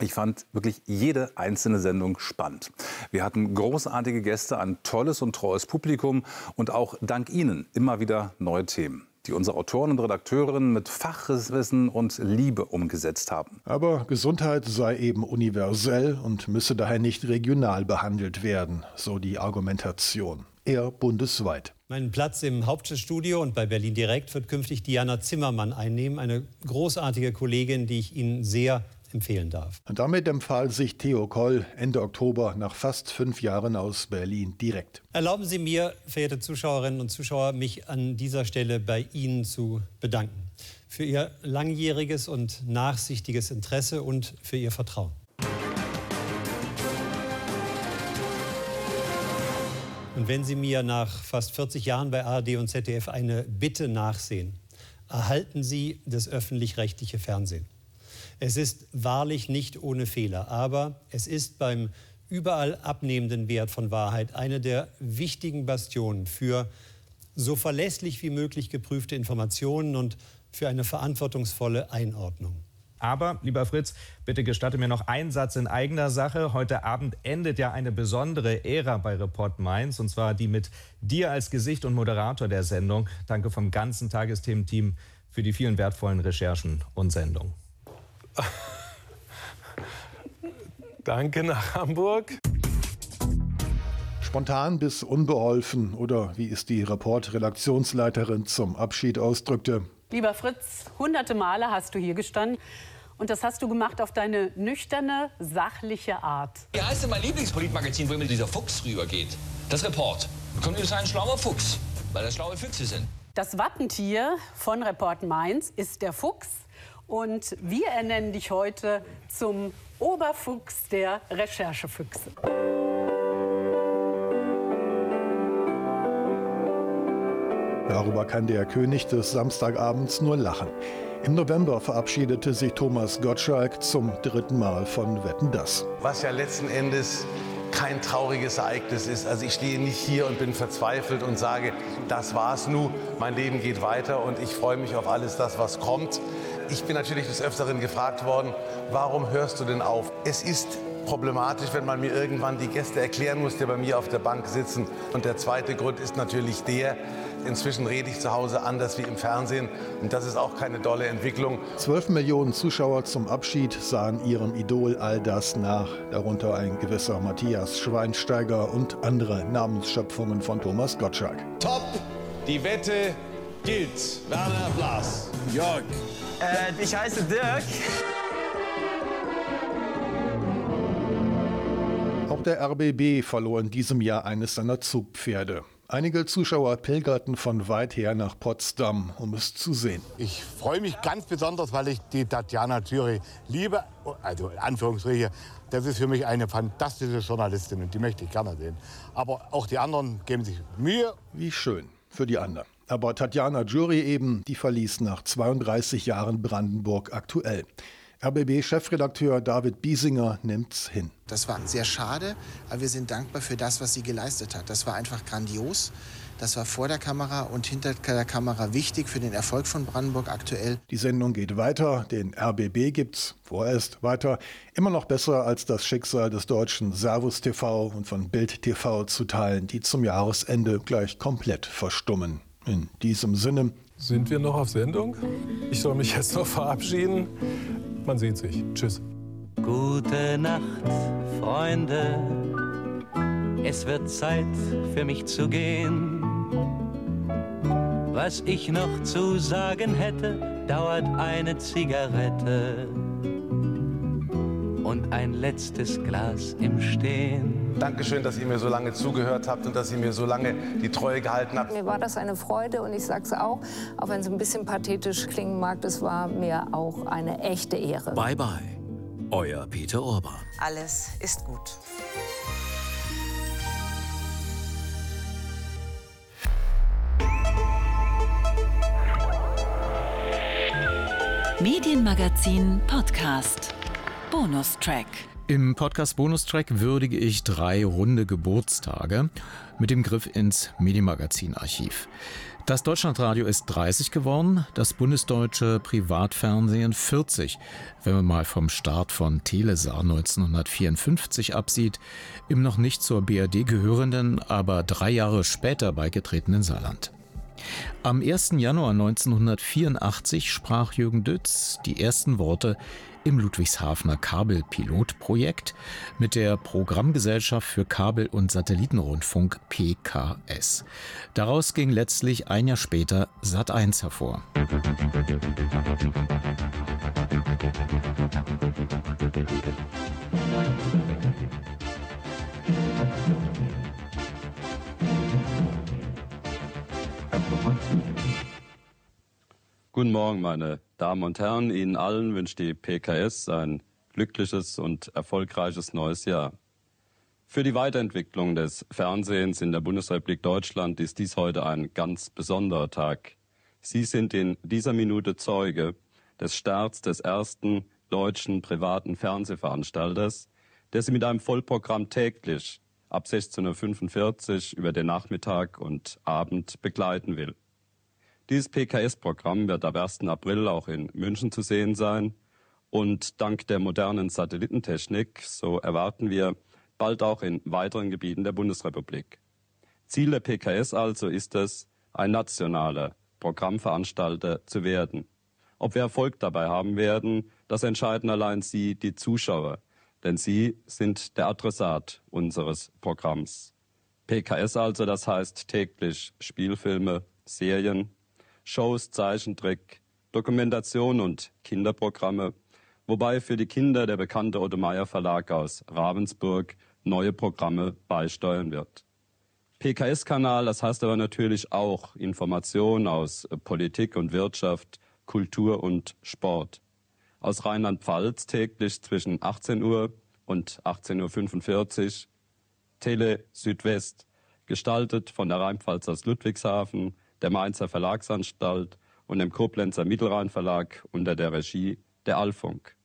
ich fand wirklich jede einzelne Sendung spannend. Wir hatten großartige Gäste, ein tolles und treues Publikum und auch dank Ihnen immer wieder neue Themen die unsere Autoren und Redakteurinnen mit Fachwissen und Liebe umgesetzt haben. Aber Gesundheit sei eben universell und müsse daher nicht regional behandelt werden, so die Argumentation. Eher bundesweit. Meinen Platz im Hauptstadtstudio und bei Berlin Direkt wird künftig Diana Zimmermann einnehmen, eine großartige Kollegin, die ich Ihnen sehr empfehlen darf. Und damit empfahl sich Theo Koll Ende Oktober nach fast fünf Jahren aus Berlin direkt. Erlauben Sie mir, verehrte Zuschauerinnen und Zuschauer, mich an dieser Stelle bei Ihnen zu bedanken. Für Ihr langjähriges und nachsichtiges Interesse und für Ihr Vertrauen. Und wenn Sie mir nach fast 40 Jahren bei ARD und ZDF eine Bitte nachsehen, erhalten Sie das öffentlich-rechtliche Fernsehen. Es ist wahrlich nicht ohne Fehler, aber es ist beim überall abnehmenden Wert von Wahrheit eine der wichtigen Bastionen für so verlässlich wie möglich geprüfte Informationen und für eine verantwortungsvolle Einordnung. Aber, lieber Fritz, bitte gestatte mir noch einen Satz in eigener Sache. Heute Abend endet ja eine besondere Ära bei Report Mainz, und zwar die mit dir als Gesicht und Moderator der Sendung. Danke vom ganzen Tagesthemen-Team für die vielen wertvollen Recherchen und Sendungen. Danke nach Hamburg. Spontan bis unbeholfen oder wie es die Report-Redaktionsleiterin zum Abschied ausdrückte. Lieber Fritz, hunderte Male hast du hier gestanden. Und das hast du gemacht auf deine nüchterne, sachliche Art. Wie heißt denn mein Lieblingspolitmagazin, wo immer dieser Fuchs rübergeht? Das Report. Kommt ist ein schlauer Fuchs, weil das schlaue Füchse sind. Das Wappentier von Report Mainz ist der Fuchs. Und wir ernennen dich heute zum Oberfuchs der Recherchefüchse. Darüber kann der König des Samstagabends nur lachen. Im November verabschiedete sich Thomas Gottschalk zum dritten Mal von Wetten das. Was ja letzten Endes kein trauriges Ereignis ist. Also ich stehe nicht hier und bin verzweifelt und sage, das war's nu, mein Leben geht weiter und ich freue mich auf alles das, was kommt. Ich bin natürlich des Öfteren gefragt worden, warum hörst du denn auf? Es ist problematisch, wenn man mir irgendwann die Gäste erklären muss, die bei mir auf der Bank sitzen. Und der zweite Grund ist natürlich der, inzwischen rede ich zu Hause anders wie im Fernsehen. Und das ist auch keine dolle Entwicklung. Zwölf Millionen Zuschauer zum Abschied sahen ihrem Idol all das nach. Darunter ein gewisser Matthias Schweinsteiger und andere Namensschöpfungen von Thomas Gottschalk. Top, die Wette gilt. Werner Blas. Jörg. Äh, ich heiße Dirk. Auch der RBB verlor in diesem Jahr eines seiner Zugpferde. Einige Zuschauer pilgerten von weit her nach Potsdam, um es zu sehen. Ich freue mich ganz besonders, weil ich die Tatjana Thüry liebe, also in Anführungsstriche. Das ist für mich eine fantastische Journalistin und die möchte ich gerne sehen. Aber auch die anderen geben sich Mühe. Wie schön für die anderen. Aber Tatjana Jury eben, die verließ nach 32 Jahren Brandenburg aktuell. RBB-Chefredakteur David Biesinger nimmt's hin. Das war sehr schade, aber wir sind dankbar für das, was sie geleistet hat. Das war einfach grandios. Das war vor der Kamera und hinter der Kamera wichtig für den Erfolg von Brandenburg aktuell. Die Sendung geht weiter, den RBB gibt's vorerst weiter. Immer noch besser als das Schicksal des deutschen Servus TV und von Bild TV zu teilen, die zum Jahresende gleich komplett verstummen. In diesem Sinne. Sind wir noch auf Sendung? Ich soll mich jetzt noch verabschieden. Man sieht sich. Tschüss. Gute Nacht, Freunde. Es wird Zeit für mich zu gehen. Was ich noch zu sagen hätte, dauert eine Zigarette und ein letztes Glas im Stehen. Dankeschön, dass ihr mir so lange zugehört habt und dass ihr mir so lange die Treue gehalten habt. Mir war das eine Freude und ich sage es auch, auch wenn es ein bisschen pathetisch klingen mag, das war mir auch eine echte Ehre. Bye bye, euer Peter Orban. Alles ist gut. Medienmagazin Podcast. Bonustrack. Im Podcast Bonustrack würdige ich drei runde Geburtstage mit dem Griff ins Medienmagazin-Archiv. Das Deutschlandradio ist 30 geworden, das bundesdeutsche Privatfernsehen 40, wenn man mal vom Start von Telesar 1954 absieht, im noch nicht zur BRD gehörenden, aber drei Jahre später beigetretenen Saarland. Am 1. Januar 1984 sprach Jürgen Dütz die ersten Worte im Ludwigshafener Kabelpilotprojekt mit der Programmgesellschaft für Kabel- und Satellitenrundfunk PKS. Daraus ging letztlich ein Jahr später Sat1 hervor. Guten Morgen, meine Damen und Herren. Ihnen allen wünscht die PKS ein glückliches und erfolgreiches neues Jahr. Für die Weiterentwicklung des Fernsehens in der Bundesrepublik Deutschland ist dies heute ein ganz besonderer Tag. Sie sind in dieser Minute Zeuge des Starts des ersten deutschen privaten Fernsehveranstalters, der Sie mit einem Vollprogramm täglich ab 16.45 Uhr über den Nachmittag und Abend begleiten will. Dieses PKS-Programm wird ab 1. April auch in München zu sehen sein. Und dank der modernen Satellitentechnik, so erwarten wir, bald auch in weiteren Gebieten der Bundesrepublik. Ziel der PKS also ist es, ein nationaler Programmveranstalter zu werden. Ob wir Erfolg dabei haben werden, das entscheiden allein Sie, die Zuschauer, denn Sie sind der Adressat unseres Programms. PKS also, das heißt täglich Spielfilme, Serien, Shows, Zeichentrick, Dokumentation und Kinderprogramme, wobei für die Kinder der bekannte Otto Meyer Verlag aus Ravensburg neue Programme beisteuern wird. PKS-Kanal, das heißt aber natürlich auch Informationen aus Politik und Wirtschaft, Kultur und Sport. Aus Rheinland-Pfalz täglich zwischen 18 Uhr und 18.45 Uhr. Tele Südwest, gestaltet von der Rheinpfalz aus Ludwigshafen, der Mainzer Verlagsanstalt und dem Koblenzer Mittelrhein-Verlag unter der Regie der Alfunk.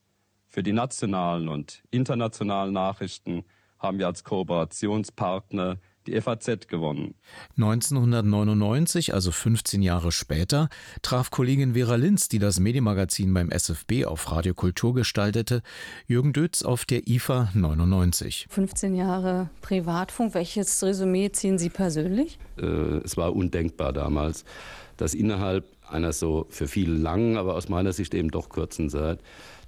Für die nationalen und internationalen Nachrichten haben wir als Kooperationspartner die FAZ gewonnen. 1999, also 15 Jahre später, traf Kollegin Vera Linz, die das Medienmagazin beim SFB auf Radio Kultur gestaltete, Jürgen Dötz auf der IFA 99. 15 Jahre Privatfunk, welches Resümee ziehen Sie persönlich? Äh, es war undenkbar damals, dass innerhalb einer so für viele langen, aber aus meiner Sicht eben doch kurzen Zeit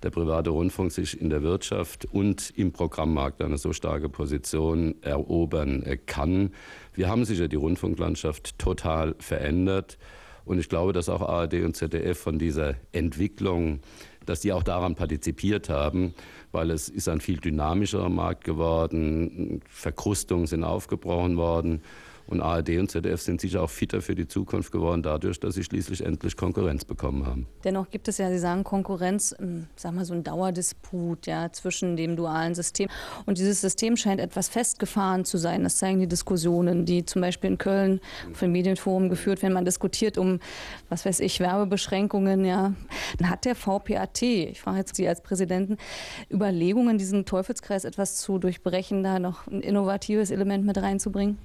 der private Rundfunk sich in der Wirtschaft und im Programmmarkt eine so starke Position erobern kann. Wir haben sicher die Rundfunklandschaft total verändert. Und ich glaube, dass auch ARD und ZDF von dieser Entwicklung, dass die auch daran partizipiert haben, weil es ist ein viel dynamischerer Markt geworden, Verkrustungen sind aufgebrochen worden. Und ARD und ZDF sind sicher auch fitter für die Zukunft geworden, dadurch, dass sie schließlich endlich Konkurrenz bekommen haben. Dennoch gibt es ja, Sie sagen Konkurrenz, ähm, sag mal so ein Dauerdisput ja, zwischen dem dualen System. Und dieses System scheint etwas festgefahren zu sein. Das zeigen die Diskussionen, die zum Beispiel in Köln vom Medienforum geführt werden. Man diskutiert um, was weiß ich, Werbebeschränkungen. Ja. Dann hat der VPAT, ich frage jetzt Sie als Präsidenten, Überlegungen, diesen Teufelskreis etwas zu durchbrechen, da noch ein innovatives Element mit reinzubringen?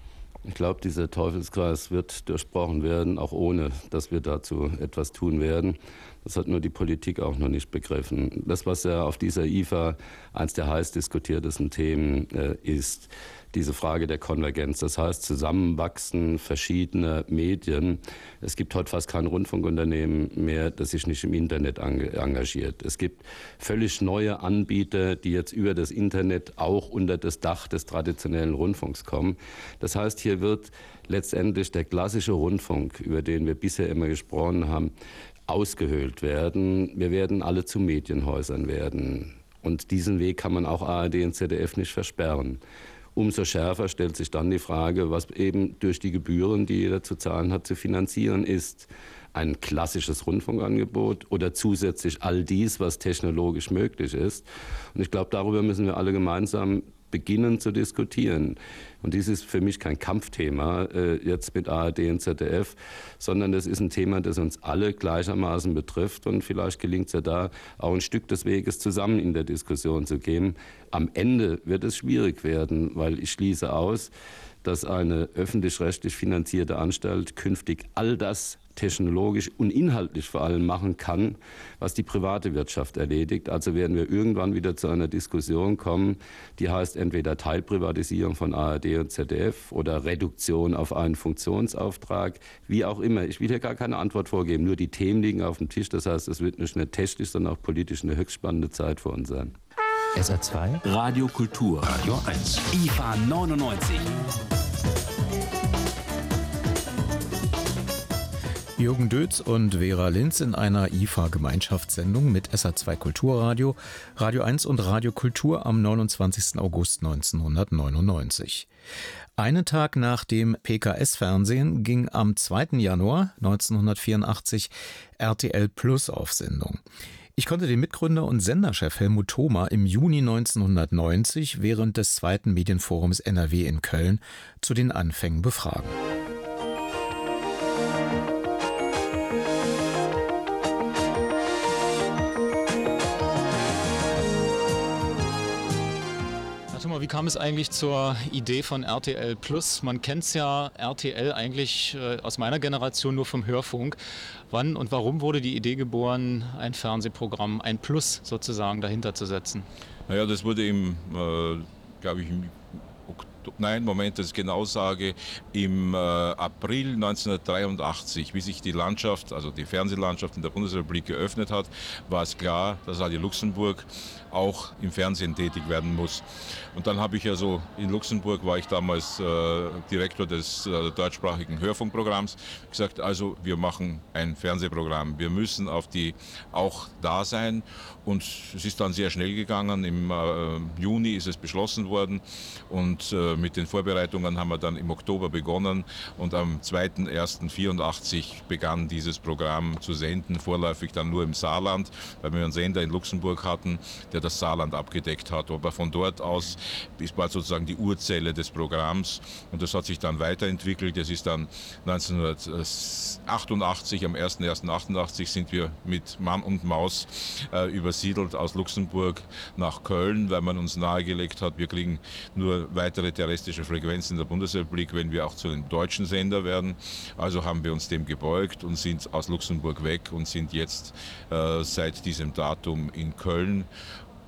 Ich glaube, dieser Teufelskreis wird durchbrochen werden, auch ohne, dass wir dazu etwas tun werden. Das hat nur die Politik auch noch nicht begriffen. Das, was ja auf dieser IFA eines der heiß diskutiertesten Themen äh, ist, diese Frage der Konvergenz. Das heißt, Zusammenwachsen verschiedener Medien. Es gibt heute fast kein Rundfunkunternehmen mehr, das sich nicht im Internet engagiert. Es gibt völlig neue Anbieter, die jetzt über das Internet auch unter das Dach des traditionellen Rundfunks kommen. Das heißt, hier wird letztendlich der klassische Rundfunk, über den wir bisher immer gesprochen haben, ausgehöhlt werden. Wir werden alle zu Medienhäusern werden. Und diesen Weg kann man auch ARD und ZDF nicht versperren. Umso schärfer stellt sich dann die Frage, was eben durch die Gebühren, die jeder zu zahlen hat, zu finanzieren ist. Ein klassisches Rundfunkangebot oder zusätzlich all dies, was technologisch möglich ist. Und ich glaube, darüber müssen wir alle gemeinsam beginnen zu diskutieren. Und dies ist für mich kein Kampfthema äh, jetzt mit ARD und ZDF, sondern das ist ein Thema, das uns alle gleichermaßen betrifft. Und vielleicht gelingt es ja da, auch ein Stück des Weges zusammen in der Diskussion zu gehen. Am Ende wird es schwierig werden, weil ich schließe aus, dass eine öffentlich-rechtlich finanzierte Anstalt künftig all das technologisch und inhaltlich vor allem machen kann, was die private Wirtschaft erledigt. Also werden wir irgendwann wieder zu einer Diskussion kommen, die heißt entweder Teilprivatisierung von ARD und ZDF oder Reduktion auf einen Funktionsauftrag, wie auch immer. Ich will hier gar keine Antwort vorgeben, nur die Themen liegen auf dem Tisch. Das heißt, es wird nicht nur technisch, sondern auch politisch eine höchst spannende Zeit für uns sein. SR2 Radio Kultur Radio 1 IFA 99 Jürgen Dötz und Vera Linz in einer IFA-Gemeinschaftssendung mit SA2 Kulturradio, Radio 1 und Radio Kultur am 29. August 1999. Einen Tag nach dem PKS-Fernsehen ging am 2. Januar 1984 RTL Plus auf Sendung. Ich konnte den Mitgründer und Senderchef Helmut Thoma im Juni 1990 während des zweiten Medienforums NRW in Köln zu den Anfängen befragen. wie kam es eigentlich zur Idee von RTL Plus? Man kennt es ja RTL eigentlich äh, aus meiner Generation nur vom Hörfunk. Wann und warum wurde die Idee geboren, ein Fernsehprogramm, ein Plus sozusagen dahinter zu setzen? Naja, das wurde im, äh, glaube ich, im nein, Moment, dass ich genau sage, im äh, April 1983, wie sich die Landschaft, also die Fernsehlandschaft in der Bundesrepublik geöffnet hat, war es klar, dass Radio Luxemburg auch im Fernsehen tätig werden muss. Und dann habe ich also in Luxemburg, war ich damals äh, Direktor des äh, deutschsprachigen Hörfunkprogramms, gesagt, also wir machen ein Fernsehprogramm. Wir müssen auf die auch da sein. Und es ist dann sehr schnell gegangen. Im äh, Juni ist es beschlossen worden und äh, mit den Vorbereitungen haben wir dann im Oktober begonnen und am 2.1.84 begann dieses Programm zu senden, vorläufig dann nur im Saarland, weil wir einen Sender in Luxemburg hatten, der das Saarland abgedeckt hat. Aber von dort aus war sozusagen die Urzelle des Programms und das hat sich dann weiterentwickelt. Es ist dann 1988, am 1.1.88 sind wir mit Mann und Maus äh, übersiedelt aus Luxemburg nach Köln, weil man uns nahegelegt hat, wir kriegen nur weitere Frequenzen in der Bundesrepublik, wenn wir auch zu einem deutschen Sender werden. Also haben wir uns dem gebeugt und sind aus Luxemburg weg und sind jetzt äh, seit diesem Datum in Köln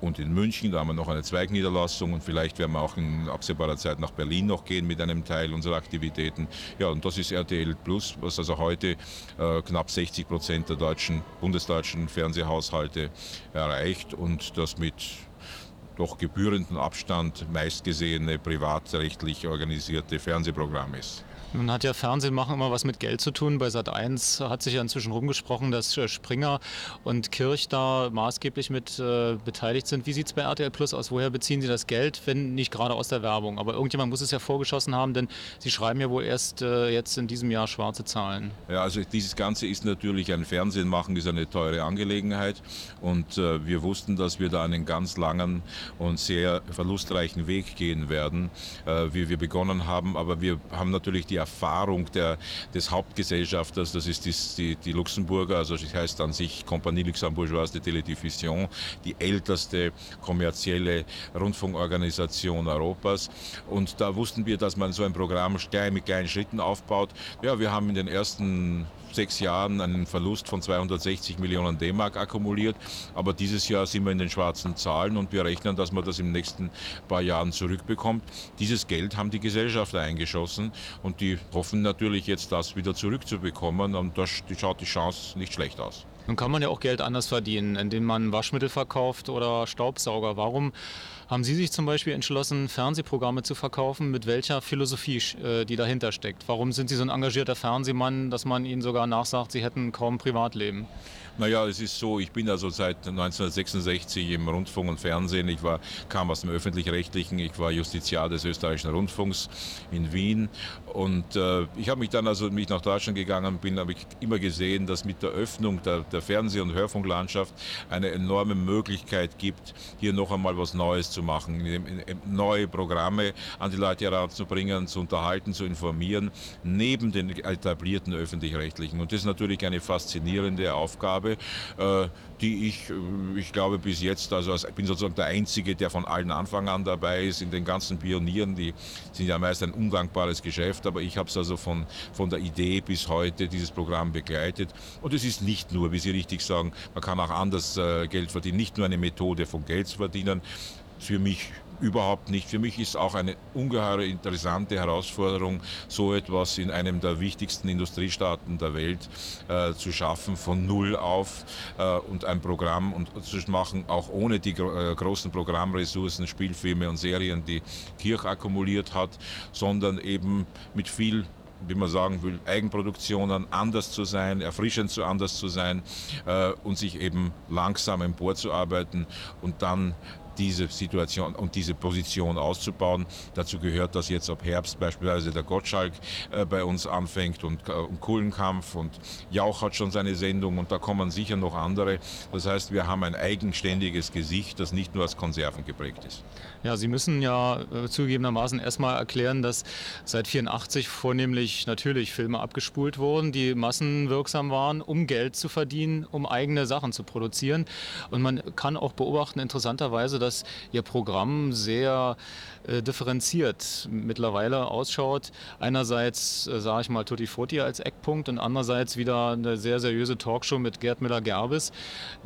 und in München. Da haben wir noch eine Zweigniederlassung und vielleicht werden wir auch in absehbarer Zeit nach Berlin noch gehen mit einem Teil unserer Aktivitäten. Ja, und das ist RTL Plus, was also heute äh, knapp 60 Prozent der deutschen, bundesdeutschen Fernsehhaushalte erreicht und das mit doch gebührenden Abstand meistgesehene privatrechtlich organisierte Fernsehprogramm ist. Nun hat ja Fernsehen machen immer was mit Geld zu tun. Bei Sat1 hat sich ja inzwischen rumgesprochen, dass äh, Springer und Kirch da maßgeblich mit äh, beteiligt sind. Wie sieht es bei RTL Plus aus? Woher beziehen Sie das Geld, wenn nicht gerade aus der Werbung? Aber irgendjemand muss es ja vorgeschossen haben, denn Sie schreiben ja wohl erst äh, jetzt in diesem Jahr schwarze Zahlen. Ja, also dieses Ganze ist natürlich ein Fernsehen machen, ist eine teure Angelegenheit. Und äh, wir wussten, dass wir da einen ganz langen und sehr verlustreichen Weg gehen werden, äh, wie wir begonnen haben. Aber wir haben natürlich die Erfahrung der, des Hauptgesellschafters, das ist die, die, Luxemburger, also das heißt an sich Compagnie Luxembourgeoise de Télédiffusion, die älteste kommerzielle Rundfunkorganisation Europas. Und da wussten wir, dass man so ein Programm mit kleinen Schritten aufbaut. Ja, wir haben in den ersten sechs Jahren einen Verlust von 260 Millionen D-Mark akkumuliert. Aber dieses Jahr sind wir in den schwarzen Zahlen und wir rechnen, dass man das im nächsten paar Jahren zurückbekommt. Dieses Geld haben die Gesellschafter eingeschossen und die hoffen natürlich jetzt, das wieder zurückzubekommen. Und da schaut die Chance nicht schlecht aus. Nun kann man ja auch Geld anders verdienen, indem man Waschmittel verkauft oder Staubsauger. Warum haben Sie sich zum Beispiel entschlossen, Fernsehprogramme zu verkaufen? Mit welcher Philosophie, äh, die dahinter steckt? Warum sind Sie so ein engagierter Fernsehmann, dass man Ihnen sogar nachsagt, Sie hätten kaum Privatleben? Naja, es ist so, ich bin also seit 1966 im Rundfunk und Fernsehen. Ich war, kam aus dem Öffentlich-Rechtlichen, ich war Justiziar des österreichischen Rundfunks in Wien. Und äh, ich habe mich dann also mich nach Deutschland gegangen bin, habe ich immer gesehen, dass mit der Öffnung der, der Fernseh- und Hörfunklandschaft eine enorme Möglichkeit gibt, hier noch einmal was Neues zu machen, neue Programme an die Leute heranzubringen, zu unterhalten, zu informieren, neben den etablierten Öffentlich-Rechtlichen. Und das ist natürlich eine faszinierende Aufgabe habe, äh, die ich, äh, ich glaube bis jetzt, also ich bin sozusagen der Einzige, der von allen Anfang an dabei ist, in den ganzen Pionieren, die sind ja meist ein undankbares Geschäft, aber ich habe es also von, von der Idee bis heute dieses Programm begleitet. Und es ist nicht nur, wie Sie richtig sagen, man kann auch anders äh, Geld verdienen, nicht nur eine Methode von Geld zu verdienen. Für mich überhaupt nicht. Für mich ist auch eine ungeheure interessante Herausforderung, so etwas in einem der wichtigsten Industriestaaten der Welt äh, zu schaffen, von Null auf äh, und ein Programm und zu machen, auch ohne die äh, großen Programmressourcen, Spielfilme und Serien, die Kirch akkumuliert hat, sondern eben mit viel wie man sagen will, Eigenproduktionen anders zu sein, erfrischend zu anders zu sein äh, und sich eben langsam emporzuarbeiten und dann diese Situation und diese Position auszubauen. Dazu gehört, dass jetzt ab Herbst beispielsweise der Gottschalk äh, bei uns anfängt und, äh, und Kohlenkampf und Jauch hat schon seine Sendung und da kommen sicher noch andere. Das heißt, wir haben ein eigenständiges Gesicht, das nicht nur als Konserven geprägt ist. Ja, Sie müssen ja äh, zugegebenermaßen erstmal erklären, dass seit 84 vornehmlich natürlich Filme abgespult wurden, die massenwirksam waren, um Geld zu verdienen, um eigene Sachen zu produzieren. Und man kann auch beobachten, interessanterweise, dass Ihr Programm sehr äh, differenziert mittlerweile ausschaut. Einerseits, äh, sage ich mal, Tutti Frutti als Eckpunkt und andererseits wieder eine sehr seriöse Talkshow mit Gerd Müller-Gerbes.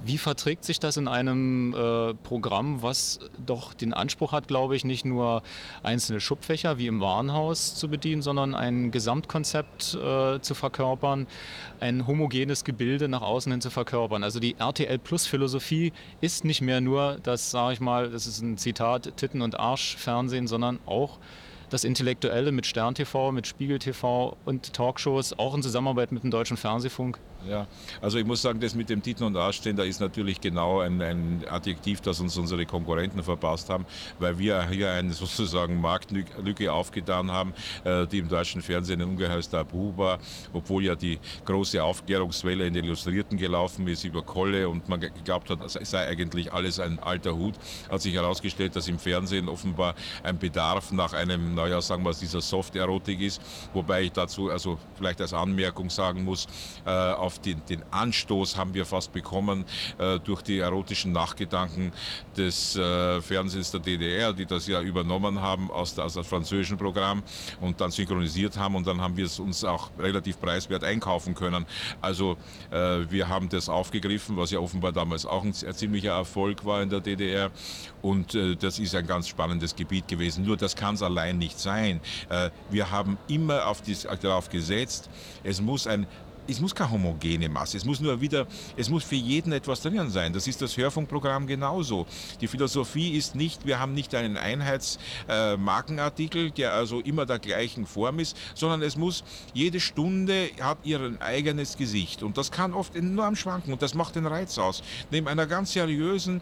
Wie verträgt sich das in einem äh, Programm, was doch den Anspruch hat, glaube ich, nicht nur einzelne Schubfächer wie im Warenhaus zu bedienen, sondern ein Gesamtkonzept äh, zu verkörpern, ein homogenes Gebilde nach außen hin zu verkörpern. Also die RTL Plus Philosophie ist nicht mehr nur das, sage ich mal, das ist ein Zitat, Titten- und Arsch-Fernsehen, sondern auch das Intellektuelle mit Stern TV, mit Spiegel TV und Talkshows, auch in Zusammenarbeit mit dem Deutschen Fernsehfunk. Ja, also ich muss sagen, das mit dem Titeln und Dastehen, da ist natürlich genau ein, ein Adjektiv, das uns unsere Konkurrenten verpasst haben, weil wir hier eine sozusagen Marktlücke aufgetan haben, äh, die im deutschen Fernsehen ein ungeheuers Tabu war, obwohl ja die große Aufklärungswelle in den Illustrierten gelaufen ist über Kolle und man geglaubt hat, es sei eigentlich alles ein alter Hut, hat sich herausgestellt, dass im Fernsehen offenbar ein Bedarf nach einem, naja, sagen wir es, dieser Soft-Erotik ist, wobei ich dazu also vielleicht als Anmerkung sagen muss, äh, auf den, den, Anstoß haben wir fast bekommen äh, durch die erotischen Nachgedanken des äh, Fernsehens der DDR, die das ja übernommen haben aus, der, aus dem französischen Programm und dann synchronisiert haben und dann haben wir es uns auch relativ preiswert einkaufen können. Also äh, wir haben das aufgegriffen, was ja offenbar damals auch ein, ein ziemlicher Erfolg war in der DDR und äh, das ist ein ganz spannendes Gebiet gewesen. Nur das kann es allein nicht sein. Äh, wir haben immer auf dies, darauf gesetzt, es muss ein es muss keine homogene Masse, es muss nur wieder, es muss für jeden etwas drin sein. Das ist das Hörfunkprogramm genauso. Die Philosophie ist nicht, wir haben nicht einen Einheitsmarkenartikel, äh, der also immer der gleichen Form ist, sondern es muss, jede Stunde hat ihr eigenes Gesicht und das kann oft enorm schwanken und das macht den Reiz aus. Neben einer ganz seriösen,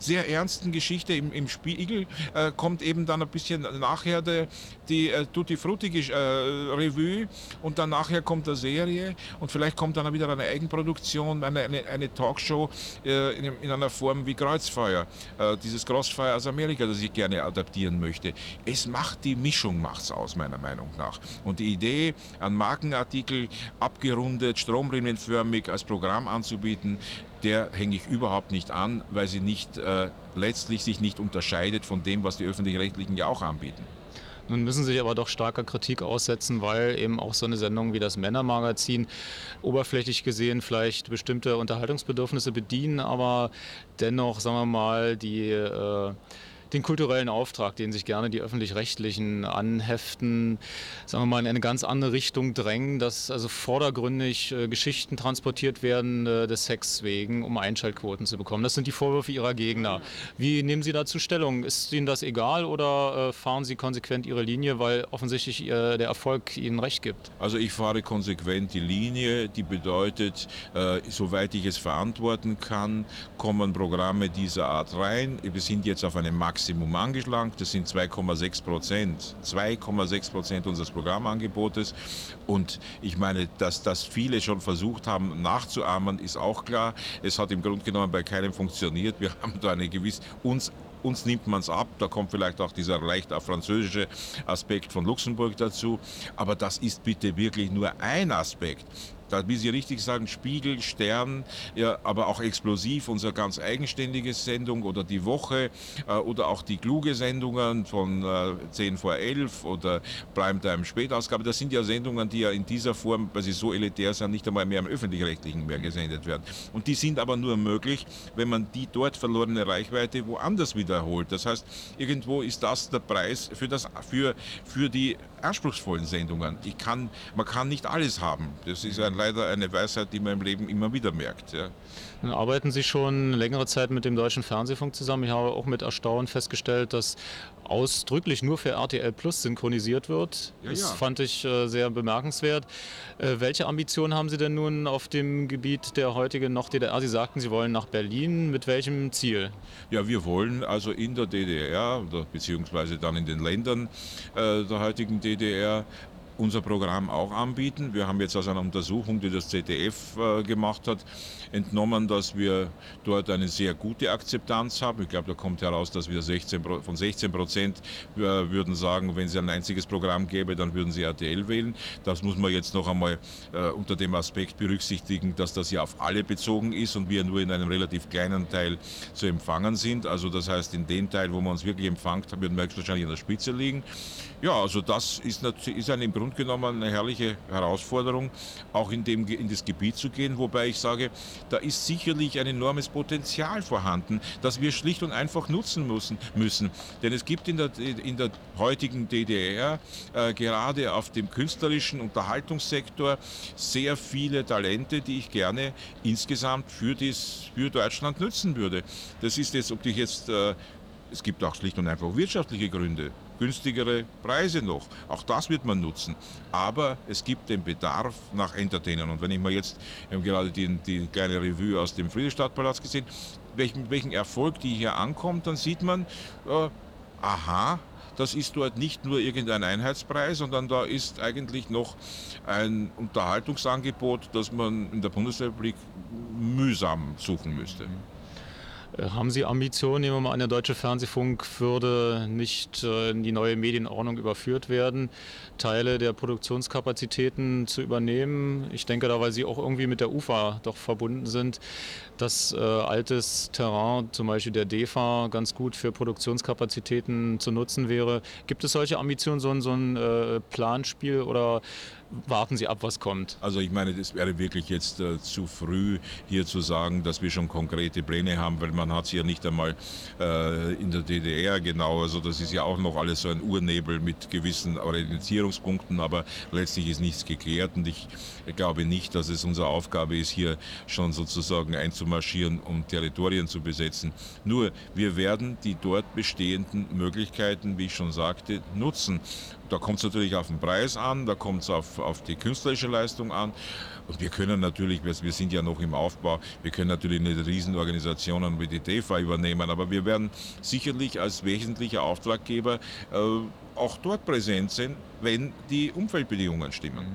sehr ernsten Geschichte im, im Spiegel äh, kommt eben dann ein bisschen nachher de, die äh, Tutti Frutti äh, Revue und dann nachher kommt eine Serie und vielleicht kommt dann wieder eine Eigenproduktion, eine, eine, eine Talkshow äh, in, in, einer Form wie Kreuzfeuer, äh, dieses Crossfire aus Amerika, das ich gerne adaptieren möchte. Es macht die Mischung macht's aus, meiner Meinung nach. Und die Idee, einen Markenartikel abgerundet, stromlinienförmig als Programm anzubieten, der hänge ich überhaupt nicht an, weil sie nicht äh, letztlich sich nicht unterscheidet von dem, was die öffentlich-rechtlichen ja auch anbieten. Nun müssen sie sich aber doch starker Kritik aussetzen, weil eben auch so eine Sendung wie das Männermagazin oberflächlich gesehen vielleicht bestimmte Unterhaltungsbedürfnisse bedienen, aber dennoch, sagen wir mal, die äh, den kulturellen Auftrag, den sich gerne die öffentlich-rechtlichen anheften, sagen wir mal, in eine ganz andere Richtung drängen, dass also vordergründig äh, Geschichten transportiert werden äh, des Sex wegen, um Einschaltquoten zu bekommen. Das sind die Vorwürfe Ihrer Gegner. Wie nehmen Sie dazu Stellung? Ist Ihnen das egal oder äh, fahren Sie konsequent Ihre Linie, weil offensichtlich äh, der Erfolg Ihnen recht gibt? Also ich fahre konsequent die Linie, die bedeutet, äh, soweit ich es verantworten kann, kommen Programme dieser Art rein. Wir sind jetzt auf einem Max Maximum angeschlagen. Das sind 2,6 Prozent. 2,6 Prozent unseres Programmangebotes. Und ich meine, dass das viele schon versucht haben nachzuahmen, ist auch klar. Es hat im Grunde genommen bei keinem funktioniert. Wir haben da eine gewisse, uns uns nimmt man es ab, da kommt vielleicht auch dieser leicht französische Aspekt von Luxemburg dazu, aber das ist bitte wirklich nur ein Aspekt da, wie Sie richtig sagen, Spiegel, Stern, ja, aber auch Explosiv, unsere ganz eigenständige Sendung oder die Woche äh, oder auch die kluge Sendungen von äh, 10 vor 11 oder Primetime Spätausgabe. Das sind ja Sendungen, die ja in dieser Form, weil sie so elitär sind, nicht einmal mehr im Öffentlich-Rechtlichen mehr gesendet werden. Und die sind aber nur möglich, wenn man die dort verlorene Reichweite woanders wiederholt. Das heißt, irgendwo ist das der Preis für, das, für, für die anspruchsvollen Sendungen. Ich kann, man kann nicht alles haben. Das ist ein leider eine Weisheit, die man im Leben immer wieder merkt. Ja. Nun arbeiten Sie schon längere Zeit mit dem Deutschen Fernsehfunk zusammen. Ich habe auch mit Erstaunen festgestellt, dass ausdrücklich nur für RTL Plus synchronisiert wird. Ja, das ja. fand ich äh, sehr bemerkenswert. Äh, welche Ambitionen haben Sie denn nun auf dem Gebiet der heutigen noch DDR? Sie sagten, Sie wollen nach Berlin. Mit welchem Ziel? Ja, wir wollen also in der DDR beziehungsweise dann in den Ländern äh, der heutigen DDR unser Programm auch anbieten. Wir haben jetzt aus einer Untersuchung, die das ZDF äh, gemacht hat, entnommen, dass wir dort eine sehr gute Akzeptanz haben. Ich glaube, da kommt heraus, dass wir 16, von 16 Prozent äh, würden sagen, wenn es ein einziges Programm gäbe, dann würden sie RTL wählen. Das muss man jetzt noch einmal äh, unter dem Aspekt berücksichtigen, dass das ja auf alle bezogen ist und wir nur in einem relativ kleinen Teil zu empfangen sind. Also das heißt, in dem Teil, wo man uns wirklich empfängt, würden wir höchstwahrscheinlich an der Spitze liegen. Ja, also das ist, ist eine, im Grunde genommen eine herrliche Herausforderung, auch in, dem, in das Gebiet zu gehen, wobei ich sage, da ist sicherlich ein enormes Potenzial vorhanden, das wir schlicht und einfach nutzen müssen. müssen. Denn es gibt in der, in der heutigen DDR äh, gerade auf dem künstlerischen Unterhaltungssektor sehr viele Talente, die ich gerne insgesamt für, dies, für Deutschland nutzen würde. Das ist jetzt, ob ich jetzt, äh, es gibt auch schlicht und einfach wirtschaftliche Gründe günstigere Preise noch. Auch das wird man nutzen. Aber es gibt den Bedarf nach Entertainern. Und wenn ich mal jetzt, wir gerade die, die kleine Revue aus dem Friedrichstadtpalast gesehen, welchen, welchen Erfolg die hier ankommt, dann sieht man, äh, aha, das ist dort nicht nur irgendein Einheitspreis, sondern da ist eigentlich noch ein Unterhaltungsangebot, das man in der Bundesrepublik mühsam suchen müsste. Haben Sie Ambitionen, nehmen wir mal an, der deutsche Fernsehfunk würde nicht äh, in die neue Medienordnung überführt werden, Teile der Produktionskapazitäten zu übernehmen? Ich denke da, weil Sie auch irgendwie mit der UFA doch verbunden sind, dass äh, altes Terrain, zum Beispiel der DEFA, ganz gut für Produktionskapazitäten zu nutzen wäre. Gibt es solche Ambitionen, so ein, so ein äh, Planspiel oder warten Sie ab, was kommt. Also ich meine, das wäre wirklich jetzt äh, zu früh, hier zu sagen, dass wir schon konkrete Pläne haben, weil man hat es ja nicht einmal äh, in der DDR genau. Also das ist ja auch noch alles so ein Urnebel mit gewissen Orientierungspunkten, aber letztlich ist nichts geklärt und ich glaube nicht, dass es unsere Aufgabe ist, hier schon sozusagen einzumarschieren, um Territorien zu besetzen. Nur wir werden die dort bestehenden Möglichkeiten, wie ich schon sagte, nutzen. Da kommt es natürlich auf den Preis an, da kommt es auf, auf die künstlerische Leistung an. Und wir können natürlich, wir sind ja noch im Aufbau, wir können natürlich nicht Riesenorganisationen wie die DEFA übernehmen, aber wir werden sicherlich als wesentlicher Auftraggeber äh, auch dort präsent sein, wenn die Umfeldbedingungen stimmen.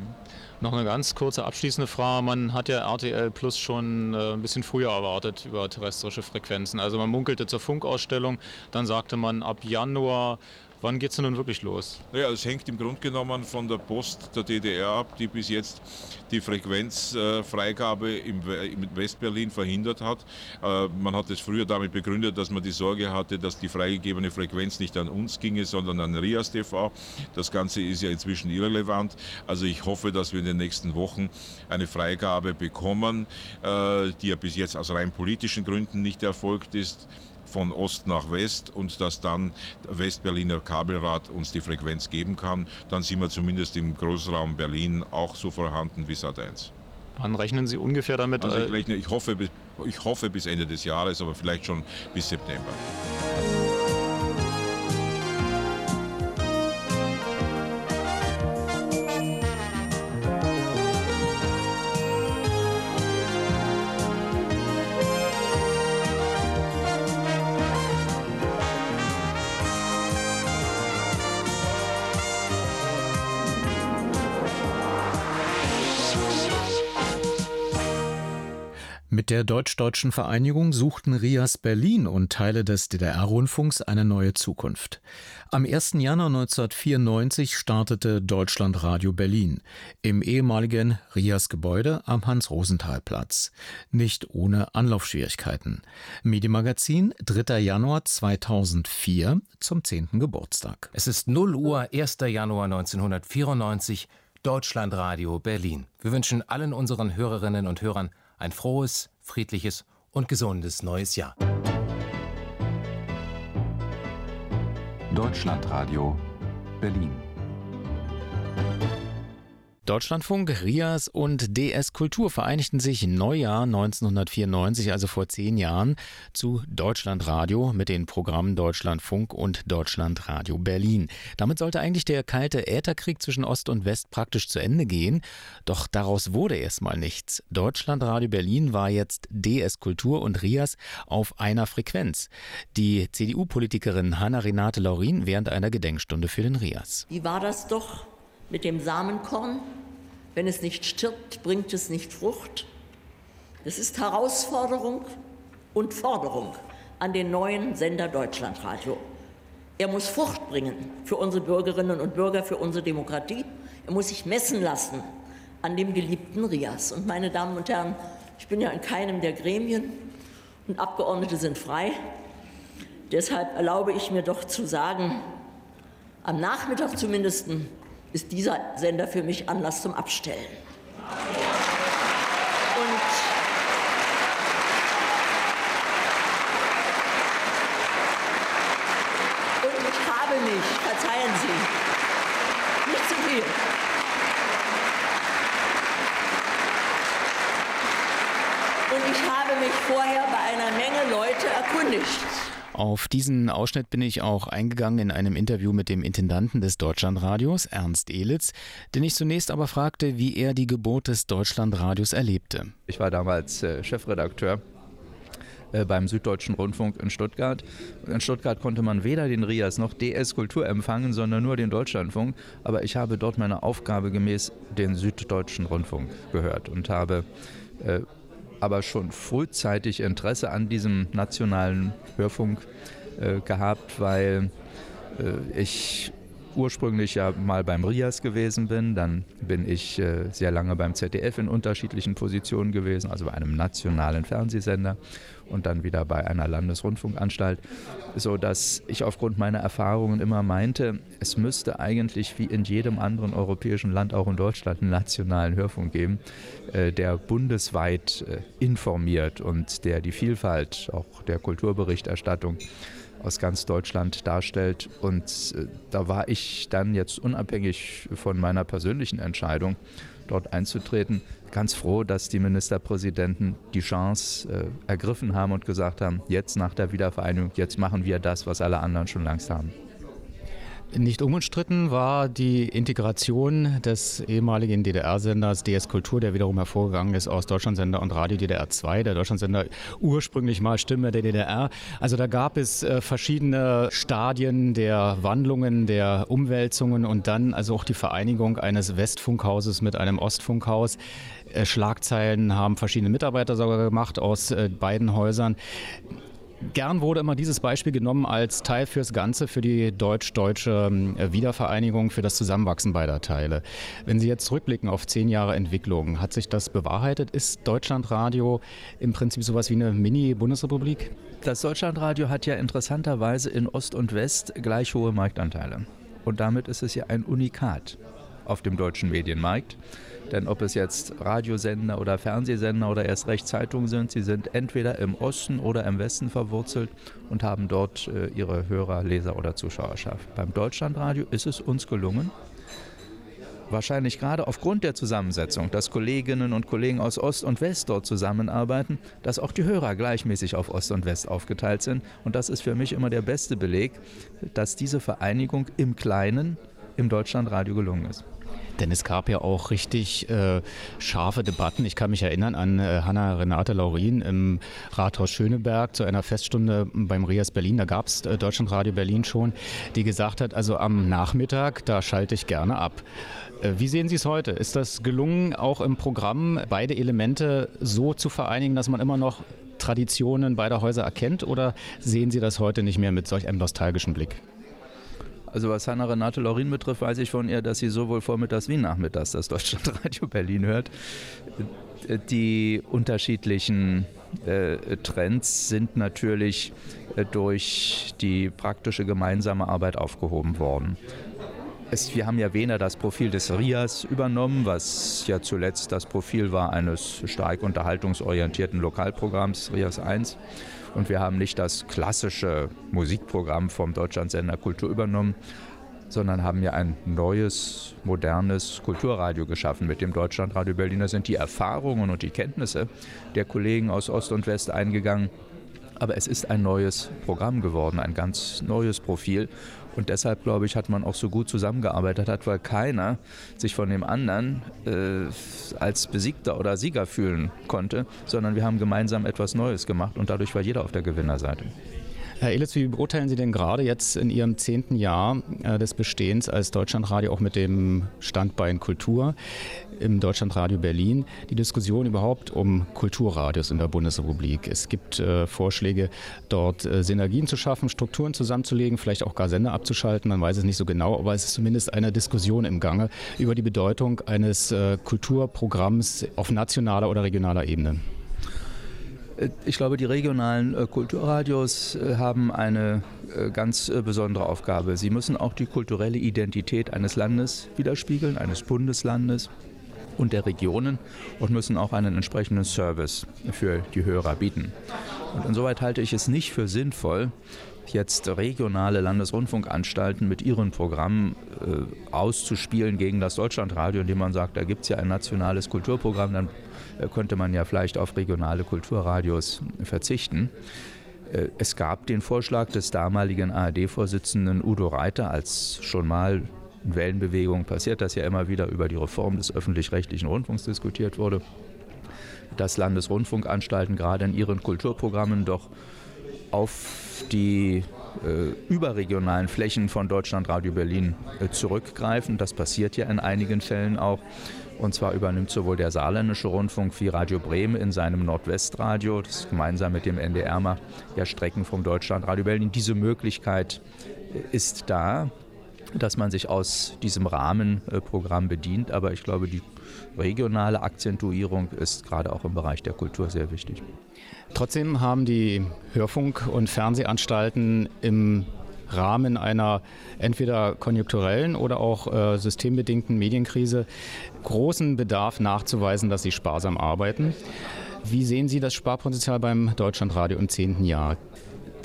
Noch eine ganz kurze abschließende Frage. Man hat ja RTL Plus schon äh, ein bisschen früher erwartet über terrestrische Frequenzen. Also man munkelte zur Funkausstellung, dann sagte man ab Januar Wann geht es denn nun wirklich los? Naja, es hängt im Grunde genommen von der Post der DDR ab, die bis jetzt die Frequenzfreigabe im Westberlin verhindert hat. Äh, man hat es früher damit begründet, dass man die Sorge hatte, dass die freigegebene Frequenz nicht an uns ginge, sondern an Rias TV. Das Ganze ist ja inzwischen irrelevant. Also ich hoffe, dass wir in den nächsten Wochen eine Freigabe bekommen, äh, die ja bis jetzt aus rein politischen Gründen nicht erfolgt ist von Ost nach West und dass dann der Westberliner Kabelrad uns die Frequenz geben kann, dann sind wir zumindest im Großraum Berlin auch so vorhanden wie Sat1. Wann rechnen Sie ungefähr damit? Also ich, rechne, ich, hoffe, ich hoffe bis Ende des Jahres, aber vielleicht schon bis September. Mit der deutsch-deutschen Vereinigung suchten Rias Berlin und Teile des DDR-Rundfunks eine neue Zukunft. Am 1. Januar 1994 startete Deutschlandradio Berlin im ehemaligen Rias Gebäude am Hans-Rosenthal-Platz. Nicht ohne Anlaufschwierigkeiten. Medienmagazin 3. Januar 2004 zum 10. Geburtstag. Es ist 0 Uhr 1. Januar 1994 Deutschlandradio Berlin. Wir wünschen allen unseren Hörerinnen und Hörern ein frohes, friedliches und gesundes neues Jahr. Deutschlandradio Berlin Deutschlandfunk, RIAS und DS Kultur vereinigten sich im Neujahr 1994, also vor zehn Jahren, zu Deutschlandradio mit den Programmen Deutschlandfunk und Deutschlandradio Berlin. Damit sollte eigentlich der kalte Ätherkrieg zwischen Ost und West praktisch zu Ende gehen. Doch daraus wurde erstmal nichts. Deutschlandradio Berlin war jetzt DS Kultur und RIAS auf einer Frequenz. Die CDU-Politikerin Hanna-Renate Laurin während einer Gedenkstunde für den RIAS. Wie war das doch? Mit dem Samenkorn. Wenn es nicht stirbt, bringt es nicht Frucht. Es ist Herausforderung und Forderung an den neuen Sender Deutschlandradio. Er muss Frucht bringen für unsere Bürgerinnen und Bürger, für unsere Demokratie. Er muss sich messen lassen an dem geliebten Rias. Und meine Damen und Herren, ich bin ja in keinem der Gremien und Abgeordnete sind frei. Deshalb erlaube ich mir doch zu sagen, am Nachmittag zumindest ist dieser Sender für mich Anlass zum Abstellen. Und Und ich habe mich, ich habe mich vorher bei einer Menge Leute erkundigt. Auf diesen Ausschnitt bin ich auch eingegangen in einem Interview mit dem Intendanten des Deutschlandradios, Ernst Elitz, den ich zunächst aber fragte, wie er die Geburt des Deutschlandradios erlebte. Ich war damals äh, Chefredakteur äh, beim Süddeutschen Rundfunk in Stuttgart. In Stuttgart konnte man weder den RIAS noch DS Kultur empfangen, sondern nur den Deutschlandfunk. Aber ich habe dort meine Aufgabe gemäß den Süddeutschen Rundfunk gehört und habe äh, aber schon frühzeitig Interesse an diesem nationalen Hörfunk äh, gehabt, weil äh, ich ursprünglich ja mal beim RIAS gewesen bin, dann bin ich äh, sehr lange beim ZDF in unterschiedlichen Positionen gewesen, also bei einem nationalen Fernsehsender und dann wieder bei einer Landesrundfunkanstalt, so dass ich aufgrund meiner Erfahrungen immer meinte, es müsste eigentlich wie in jedem anderen europäischen Land auch in Deutschland einen nationalen Hörfunk geben, äh, der bundesweit äh, informiert und der die Vielfalt auch der Kulturberichterstattung aus ganz Deutschland darstellt. Und äh, da war ich dann jetzt unabhängig von meiner persönlichen Entscheidung, dort einzutreten, ganz froh, dass die Ministerpräsidenten die Chance äh, ergriffen haben und gesagt haben, jetzt nach der Wiedervereinigung, jetzt machen wir das, was alle anderen schon längst haben. Nicht unumstritten war die Integration des ehemaligen DDR-Senders DS Kultur, der wiederum hervorgegangen ist aus Deutschlandsender und Radio DDR 2, der Deutschlandsender ursprünglich mal Stimme der DDR. Also da gab es äh, verschiedene Stadien der Wandlungen, der Umwälzungen und dann also auch die Vereinigung eines Westfunkhauses mit einem Ostfunkhaus. Äh, Schlagzeilen haben verschiedene Mitarbeiter sogar gemacht aus äh, beiden Häusern. Gern wurde immer dieses Beispiel genommen als Teil fürs Ganze, für die deutsch-deutsche ähm, Wiedervereinigung, für das Zusammenwachsen beider Teile. Wenn Sie jetzt zurückblicken auf zehn Jahre Entwicklung, hat sich das bewahrheitet? Ist Deutschlandradio im Prinzip sowas wie eine Mini-Bundesrepublik? Das Deutschlandradio hat ja interessanterweise in Ost und West gleich hohe Marktanteile. Und damit ist es ja ein Unikat auf dem deutschen Medienmarkt. Denn ob es jetzt Radiosender oder Fernsehsender oder erst recht Zeitungen sind, sie sind entweder im Osten oder im Westen verwurzelt und haben dort äh, ihre Hörer, Leser oder Zuschauerschaft. Beim Deutschlandradio ist es uns gelungen, wahrscheinlich gerade aufgrund der Zusammensetzung, dass Kolleginnen und Kollegen aus Ost und West dort zusammenarbeiten, dass auch die Hörer gleichmäßig auf Ost und West aufgeteilt sind. Und das ist für mich immer der beste Beleg, dass diese Vereinigung im Kleinen im Deutschlandradio gelungen ist. Denn es gab ja auch richtig äh, scharfe Debatten. Ich kann mich erinnern an äh, Hanna Renate Laurin im Rathaus Schöneberg zu einer Feststunde beim Rias Berlin. Da gab es äh, Deutschlandradio Berlin schon, die gesagt hat, also am Nachmittag, da schalte ich gerne ab. Äh, wie sehen Sie es heute? Ist das gelungen, auch im Programm beide Elemente so zu vereinigen, dass man immer noch Traditionen beider Häuser erkennt? Oder sehen Sie das heute nicht mehr mit solch einem nostalgischen Blick? Also was Hanna Renate Laurin betrifft, weiß ich von ihr, dass sie sowohl vormittags wie nachmittags das Deutschlandradio Berlin hört. Die unterschiedlichen äh, Trends sind natürlich äh, durch die praktische gemeinsame Arbeit aufgehoben worden. Es, wir haben ja weniger das Profil des RIAS übernommen, was ja zuletzt das Profil war eines stark unterhaltungsorientierten Lokalprogramms RIAS 1. Und wir haben nicht das klassische Musikprogramm vom Deutschlandsender Kultur übernommen, sondern haben ja ein neues, modernes Kulturradio geschaffen mit dem Deutschlandradio Berlin. Da sind die Erfahrungen und die Kenntnisse der Kollegen aus Ost und West eingegangen. Aber es ist ein neues Programm geworden, ein ganz neues Profil. Und deshalb, glaube ich, hat man auch so gut zusammengearbeitet, hat, weil keiner sich von dem anderen äh, als Besiegter oder Sieger fühlen konnte, sondern wir haben gemeinsam etwas Neues gemacht und dadurch war jeder auf der Gewinnerseite. Herr Elitz, wie beurteilen Sie denn gerade jetzt in Ihrem zehnten Jahr äh, des Bestehens als Deutschlandradio auch mit dem Standbein Kultur im Deutschlandradio Berlin die Diskussion überhaupt um Kulturradios in der Bundesrepublik? Es gibt äh, Vorschläge, dort äh, Synergien zu schaffen, Strukturen zusammenzulegen, vielleicht auch gar Sender abzuschalten. Man weiß es nicht so genau, aber es ist zumindest eine Diskussion im Gange über die Bedeutung eines äh, Kulturprogramms auf nationaler oder regionaler Ebene. Äh, ich glaube, die regionalen äh, Kulturradios äh, haben eine ganz besondere Aufgabe. Sie müssen auch die kulturelle Identität eines Landes widerspiegeln, eines Bundeslandes und der Regionen und müssen auch einen entsprechenden Service für die Hörer bieten. Und insoweit halte ich es nicht für sinnvoll, jetzt regionale Landesrundfunkanstalten mit ihren Programmen äh, auszuspielen gegen das Deutschlandradio, indem man sagt, da gibt es ja ein nationales Kulturprogramm, dann äh, könnte man ja vielleicht auf regionale Kulturradios verzichten. Äh, es gab den Vorschlag des damaligen ARD-Vorsitzenden Udo Reiter, als schon mal in Wellenbewegung passiert das ja immer wieder über die Reform des öffentlich-rechtlichen Rundfunks diskutiert wurde, dass Landesrundfunkanstalten gerade in ihren Kulturprogrammen doch auf die äh, überregionalen Flächen von Deutschlandradio Berlin äh, zurückgreifen. Das passiert ja in einigen Fällen auch. Und zwar übernimmt sowohl der saarländische Rundfunk wie Radio Bremen in seinem Nordwestradio, das gemeinsam mit dem NDR mal ja Strecken vom Deutschlandradio Berlin. Diese Möglichkeit äh, ist da, dass man sich aus diesem Rahmenprogramm bedient. Aber ich glaube, die regionale Akzentuierung ist gerade auch im Bereich der Kultur sehr wichtig. Trotzdem haben die Hörfunk- und Fernsehanstalten im Rahmen einer entweder konjunkturellen oder auch äh, systembedingten Medienkrise großen Bedarf nachzuweisen, dass sie sparsam arbeiten. Wie sehen Sie das Sparpotenzial beim Deutschlandradio im zehnten Jahr?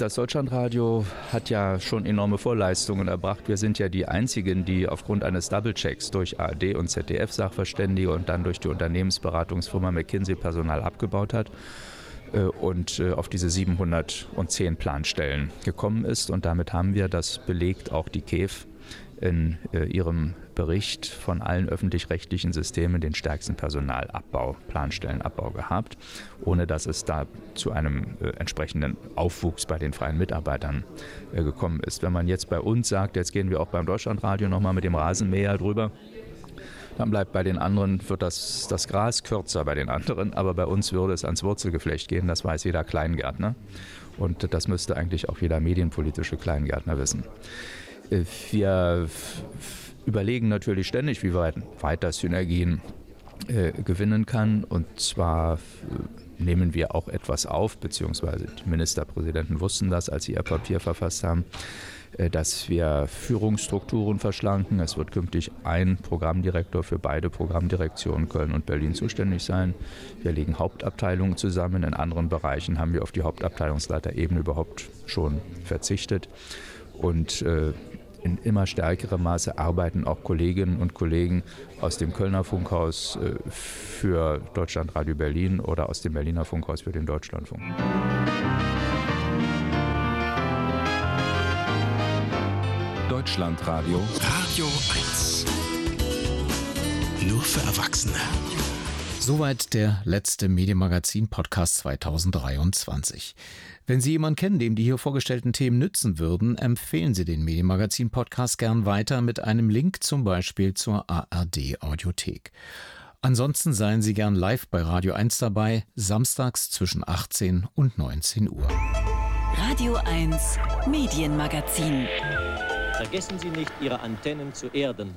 Das Deutschlandradio hat ja schon enorme Vorleistungen erbracht. Wir sind ja die einzigen, die aufgrund eines Double-Checks durch ARD und ZDF-Sachverständige und dann durch die Unternehmensberatungsfirma McKinsey Personal abgebaut hat. Äh, und äh, auf diese 710 Planstellen gekommen ist. Und damit haben wir, das belegt auch die KEF in äh, ihrem Bericht von allen öffentlich-rechtlichen Systemen den stärksten Personalabbau, Planstellenabbau gehabt, ohne dass es da zu einem entsprechenden Aufwuchs bei den freien Mitarbeitern gekommen ist. Wenn man jetzt bei uns sagt, jetzt gehen wir auch beim Deutschlandradio nochmal mit dem Rasenmäher drüber, dann bleibt bei den anderen, wird das, das Gras kürzer bei den anderen, aber bei uns würde es ans Wurzelgeflecht gehen, das weiß jeder Kleingärtner. Und das müsste eigentlich auch jeder medienpolitische Kleingärtner wissen. Wir überlegen natürlich ständig, wie weit weiter Synergien äh, gewinnen kann. Und zwar nehmen wir auch etwas auf, beziehungsweise die Ministerpräsidenten wussten das, als sie ihr Papier verfasst haben. Äh, dass wir Führungsstrukturen verschlanken. Es wird künftig ein Programmdirektor für beide Programmdirektionen Köln und Berlin zuständig sein. Wir legen Hauptabteilungen zusammen. In anderen Bereichen haben wir auf die Hauptabteilungsleiterebene überhaupt schon verzichtet. Und äh, in immer stärkerem Maße arbeiten auch Kolleginnen und Kollegen aus dem Kölner Funkhaus äh, für Deutschlandradio Berlin oder aus dem Berliner Funkhaus für den Deutschlandfunk. Deutschlandradio. Radio 1. Nur für Erwachsene. Soweit der letzte Medienmagazin-Podcast 2023. Wenn Sie jemanden kennen, dem die hier vorgestellten Themen nützen würden, empfehlen Sie den Medienmagazin-Podcast gern weiter mit einem Link zum Beispiel zur ARD-Audiothek. Ansonsten seien Sie gern live bei Radio 1 dabei, samstags zwischen 18 und 19 Uhr. Radio 1 Medienmagazin. Vergessen Sie nicht, Ihre Antennen zu erden.